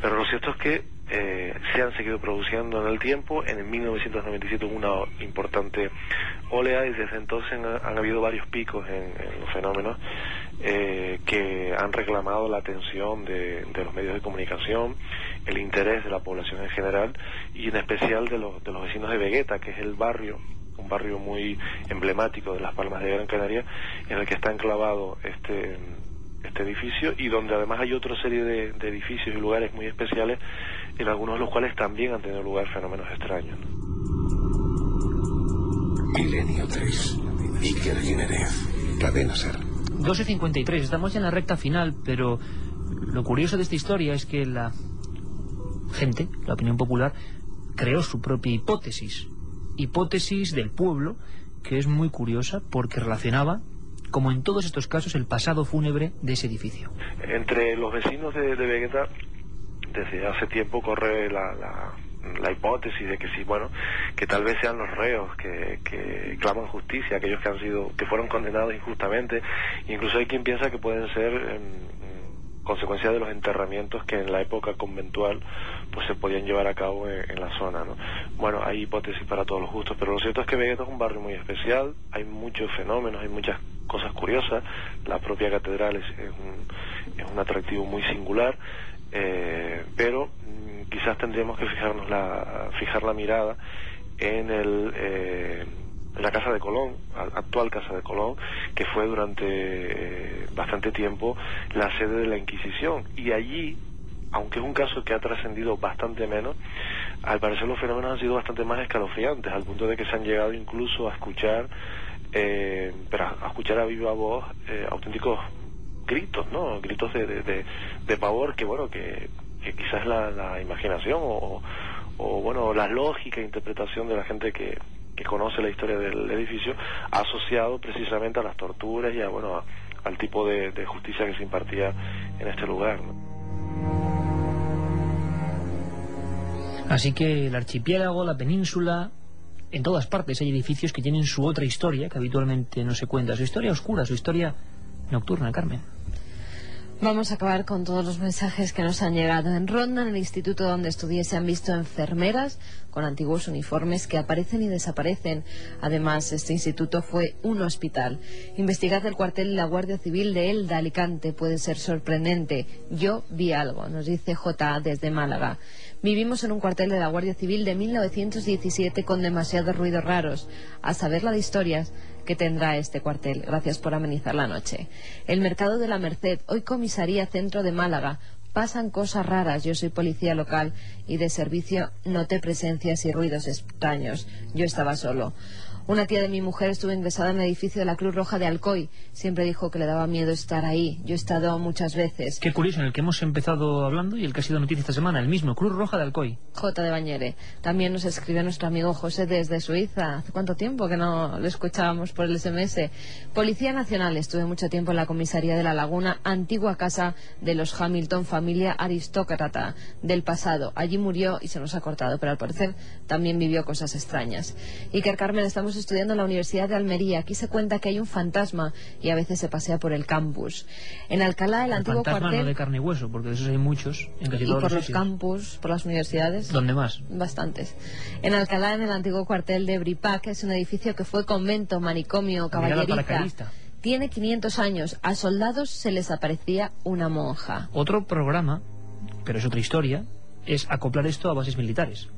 pero lo cierto es que eh, se han seguido produciendo en el tiempo. En el 1997 hubo una importante oleada y desde entonces han, habido varios picos en, los fenómenos eh, que han reclamado la atención de, los medios de comunicación, el interés de la población en general y en especial de los, de los vecinos de Vegueta, que es el barrio un barrio muy emblemático de las Palmas de Gran Canaria, en el que está enclavado este, este edificio y donde además hay otra serie de, edificios y lugares muy especiales, en algunos de los cuales también han tenido lugar fenómenos extraños. Milenio 3, Iker Jiménez, Cadena Ser. 12.53, estamos ya en la recta final, pero lo curioso de esta historia es que la gente, la opinión popular, creó su propia hipótesis hipótesis del pueblo que es muy curiosa porque relacionaba como en todos estos casos, el pasado fúnebre de ese edificio. Entre los vecinos de, de Vegeta, desde hace tiempo corre la, la, hipótesis de que sí, bueno, que tal vez sean los reos que, que claman justicia, aquellos que han sido, que fueron condenados injustamente, incluso hay quien piensa que pueden ser consecuencia de los enterramientos que en la época conventual pues se podían llevar a cabo en, la zona ¿no? bueno hay hipótesis para todos los gustos pero lo cierto es que Vegeta es un barrio muy especial hay muchos fenómenos hay muchas cosas curiosas la propia catedral es, un, es un atractivo muy singular eh, pero mm, quizás tendríamos que fijarnos la fijar la mirada en el eh, la Casa de Colón, actual Casa de Colón, que fue durante eh, bastante tiempo la sede de la Inquisición. Y allí, aunque es un caso que ha trascendido bastante menos, al parecer los fenómenos han sido bastante más escalofriantes, al punto de que se han llegado incluso a escuchar, eh, pero a, escuchar a viva voz eh, auténticos gritos, ¿no? Gritos de, de, de, pavor que, bueno, que, quizás la, la imaginación o, o, bueno, la lógica interpretación de la gente que, que conoce la historia del edificio, asociado precisamente a las torturas y a, bueno, al tipo de, justicia que se impartía en este lugar. Así que el archipiélago, la península, en todas partes hay edificios que tienen su otra historia, que habitualmente no se cuenta, su historia oscura, su historia nocturna, Carmen. Vamos a acabar con todos los mensajes que nos han llegado. En Ronda, en el instituto donde estudié, se han visto enfermeras con antiguos uniformes que aparecen y desaparecen. Además, este instituto fue un hospital. Investigad el cuartel de la Guardia Civil de Elda, Alicante. Puede ser sorprendente. Yo vi algo, nos dice J. desde Málaga. Vivimos en un cuartel de la Guardia Civil de 1917 con demasiados ruidos raros. A saber la de historias que tendrá este cuartel. Gracias por amenizar la noche. El Mercado de la Merced, hoy comisaría centro de Málaga. Pasan cosas raras. Yo soy policía local y de servicio noté presencias y ruidos extraños. Yo estaba solo. Una tía de mi mujer estuvo ingresada en el edificio de la Cruz Roja de Alcoy. Siempre dijo que le daba miedo estar ahí. Yo he estado muchas veces. Qué curioso, en el que hemos empezado hablando y el que ha sido noticia esta semana, el mismo, Cruz Roja de Alcoy. J de Bañere. También nos escribe nuestro amigo José desde Suiza. ¿Hace cuánto tiempo que no lo escuchábamos por el SMS? Policía Nacional. Estuve mucho tiempo en la comisaría de La Laguna, antigua casa de los Hamilton, familia aristócrata del pasado. Allí murió y se nos ha cortado, pero al parecer también vivió cosas extrañas. Iker Carmen, estamos estudiando en la Universidad de Almería. Aquí se cuenta que hay un fantasma y a veces se pasea por el campus. En Alcalá, el, El antiguo fantasma cuartel... no de carne y hueso, porque de esos hay muchos en casi y todos por los sitios. campus, por las universidades. ¿Dónde más? Bastantes. En Alcalá, en el antiguo cuartel de Bripac, es un edificio que fue convento, manicomio, caballeriza. Tiene 500 años. A soldados se les aparecía una monja. Otro programa, pero es otra historia, es acoplar esto a bases militares.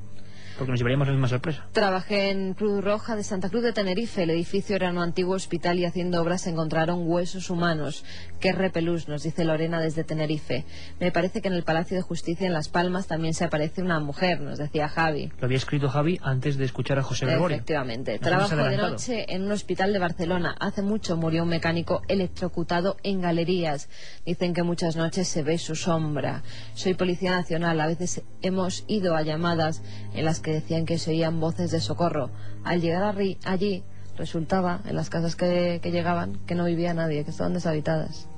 Porque nos llevaríamos la misma sorpresa. Trabajé en Cruz Roja de Santa Cruz de Tenerife. El edificio era un antiguo hospital y haciendo obras se encontraron huesos humanos. Qué repelús, nos dice Lorena desde Tenerife. Me parece que en el Palacio de Justicia en Las Palmas también se aparece una mujer, nos decía Javi. Lo había escrito Javi antes de escuchar a José Gregorio. Efectivamente. Nos Trabajo de noche en un hospital de Barcelona. Hace mucho murió un mecánico electrocutado en galerías. Dicen que muchas noches se ve su sombra. Soy policía nacional. A veces hemos ido a llamadas en las que decían que se oían voces de socorro. Al llegar allí, resultaba, en las casas que, que llegaban, que no vivía nadie, que estaban deshabitadas.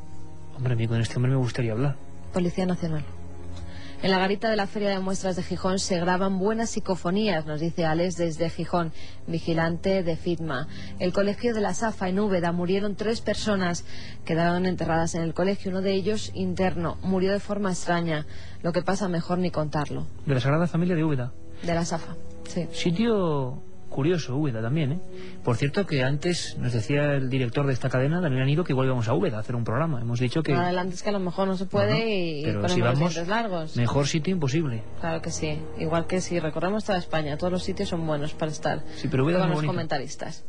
Hombre, a mí con este hombre me gustaría hablar. Policía Nacional. En la garita de la Feria de Muestras de Gijón se graban buenas psicofonías, nos dice Alex desde Gijón, vigilante de FITMA. El colegio de la Safa en Úbeda murieron tres personas, quedaron enterradas en el colegio, uno de ellos interno, murió de forma extraña. Lo que pasa mejor ni contarlo. De la Sagrada Familia de Úbeda. De la Safa, sí. Sitio curioso, Úbeda también, ¿eh? Por cierto que antes nos decía el director de esta cadena, Daniel Anido, que igual íbamos a Úbeda a hacer un programa. Hemos dicho que... Adelante es que a lo mejor no se puede y pero si los vamos, dientes largos. mejor sitio imposible. Claro que sí. Igual que si recorremos toda España, todos los sitios son buenos para estar. Sí, pero Úbeda con los comentaristas.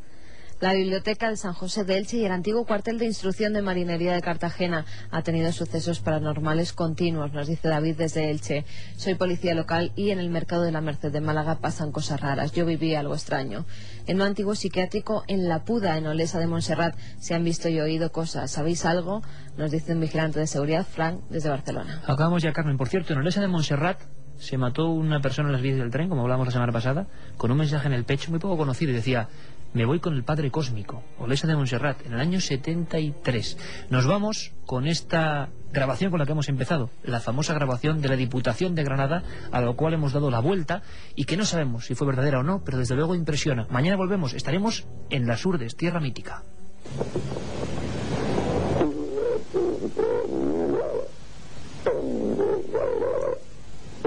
La biblioteca de San José de Elche y el antiguo cuartel de instrucción de marinería de Cartagena ha tenido sucesos paranormales continuos, nos dice David desde Elche. Soy policía local y en el mercado de la Merced de Málaga pasan cosas raras. Yo viví algo extraño. En un antiguo psiquiátrico en La Puda, en Olesa de Montserrat, se han visto y oído cosas. ¿Sabéis algo? Nos dice un vigilante de seguridad, Frank, desde Barcelona. Acabamos ya, Carmen. Por cierto, en Olesa de Montserrat se mató una persona en las vías del tren, como hablamos la semana pasada, con un mensaje en el pecho muy poco conocido y decía, me voy con el Padre Cósmico, Olesa de Montserrat, en el año 73. Nos vamos con esta grabación con la que hemos empezado, la famosa grabación de la Diputación de Granada, a la cual hemos dado la vuelta y que no sabemos si fue verdadera o no, pero desde luego impresiona. Mañana volvemos, estaremos en las Urdes, tierra mítica.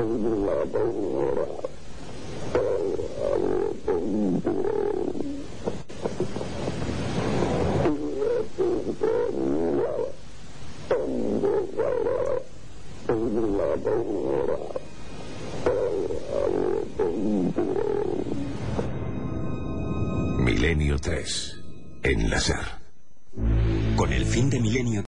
[laughs] Milenio 3. En la SER. Con el fin de milenio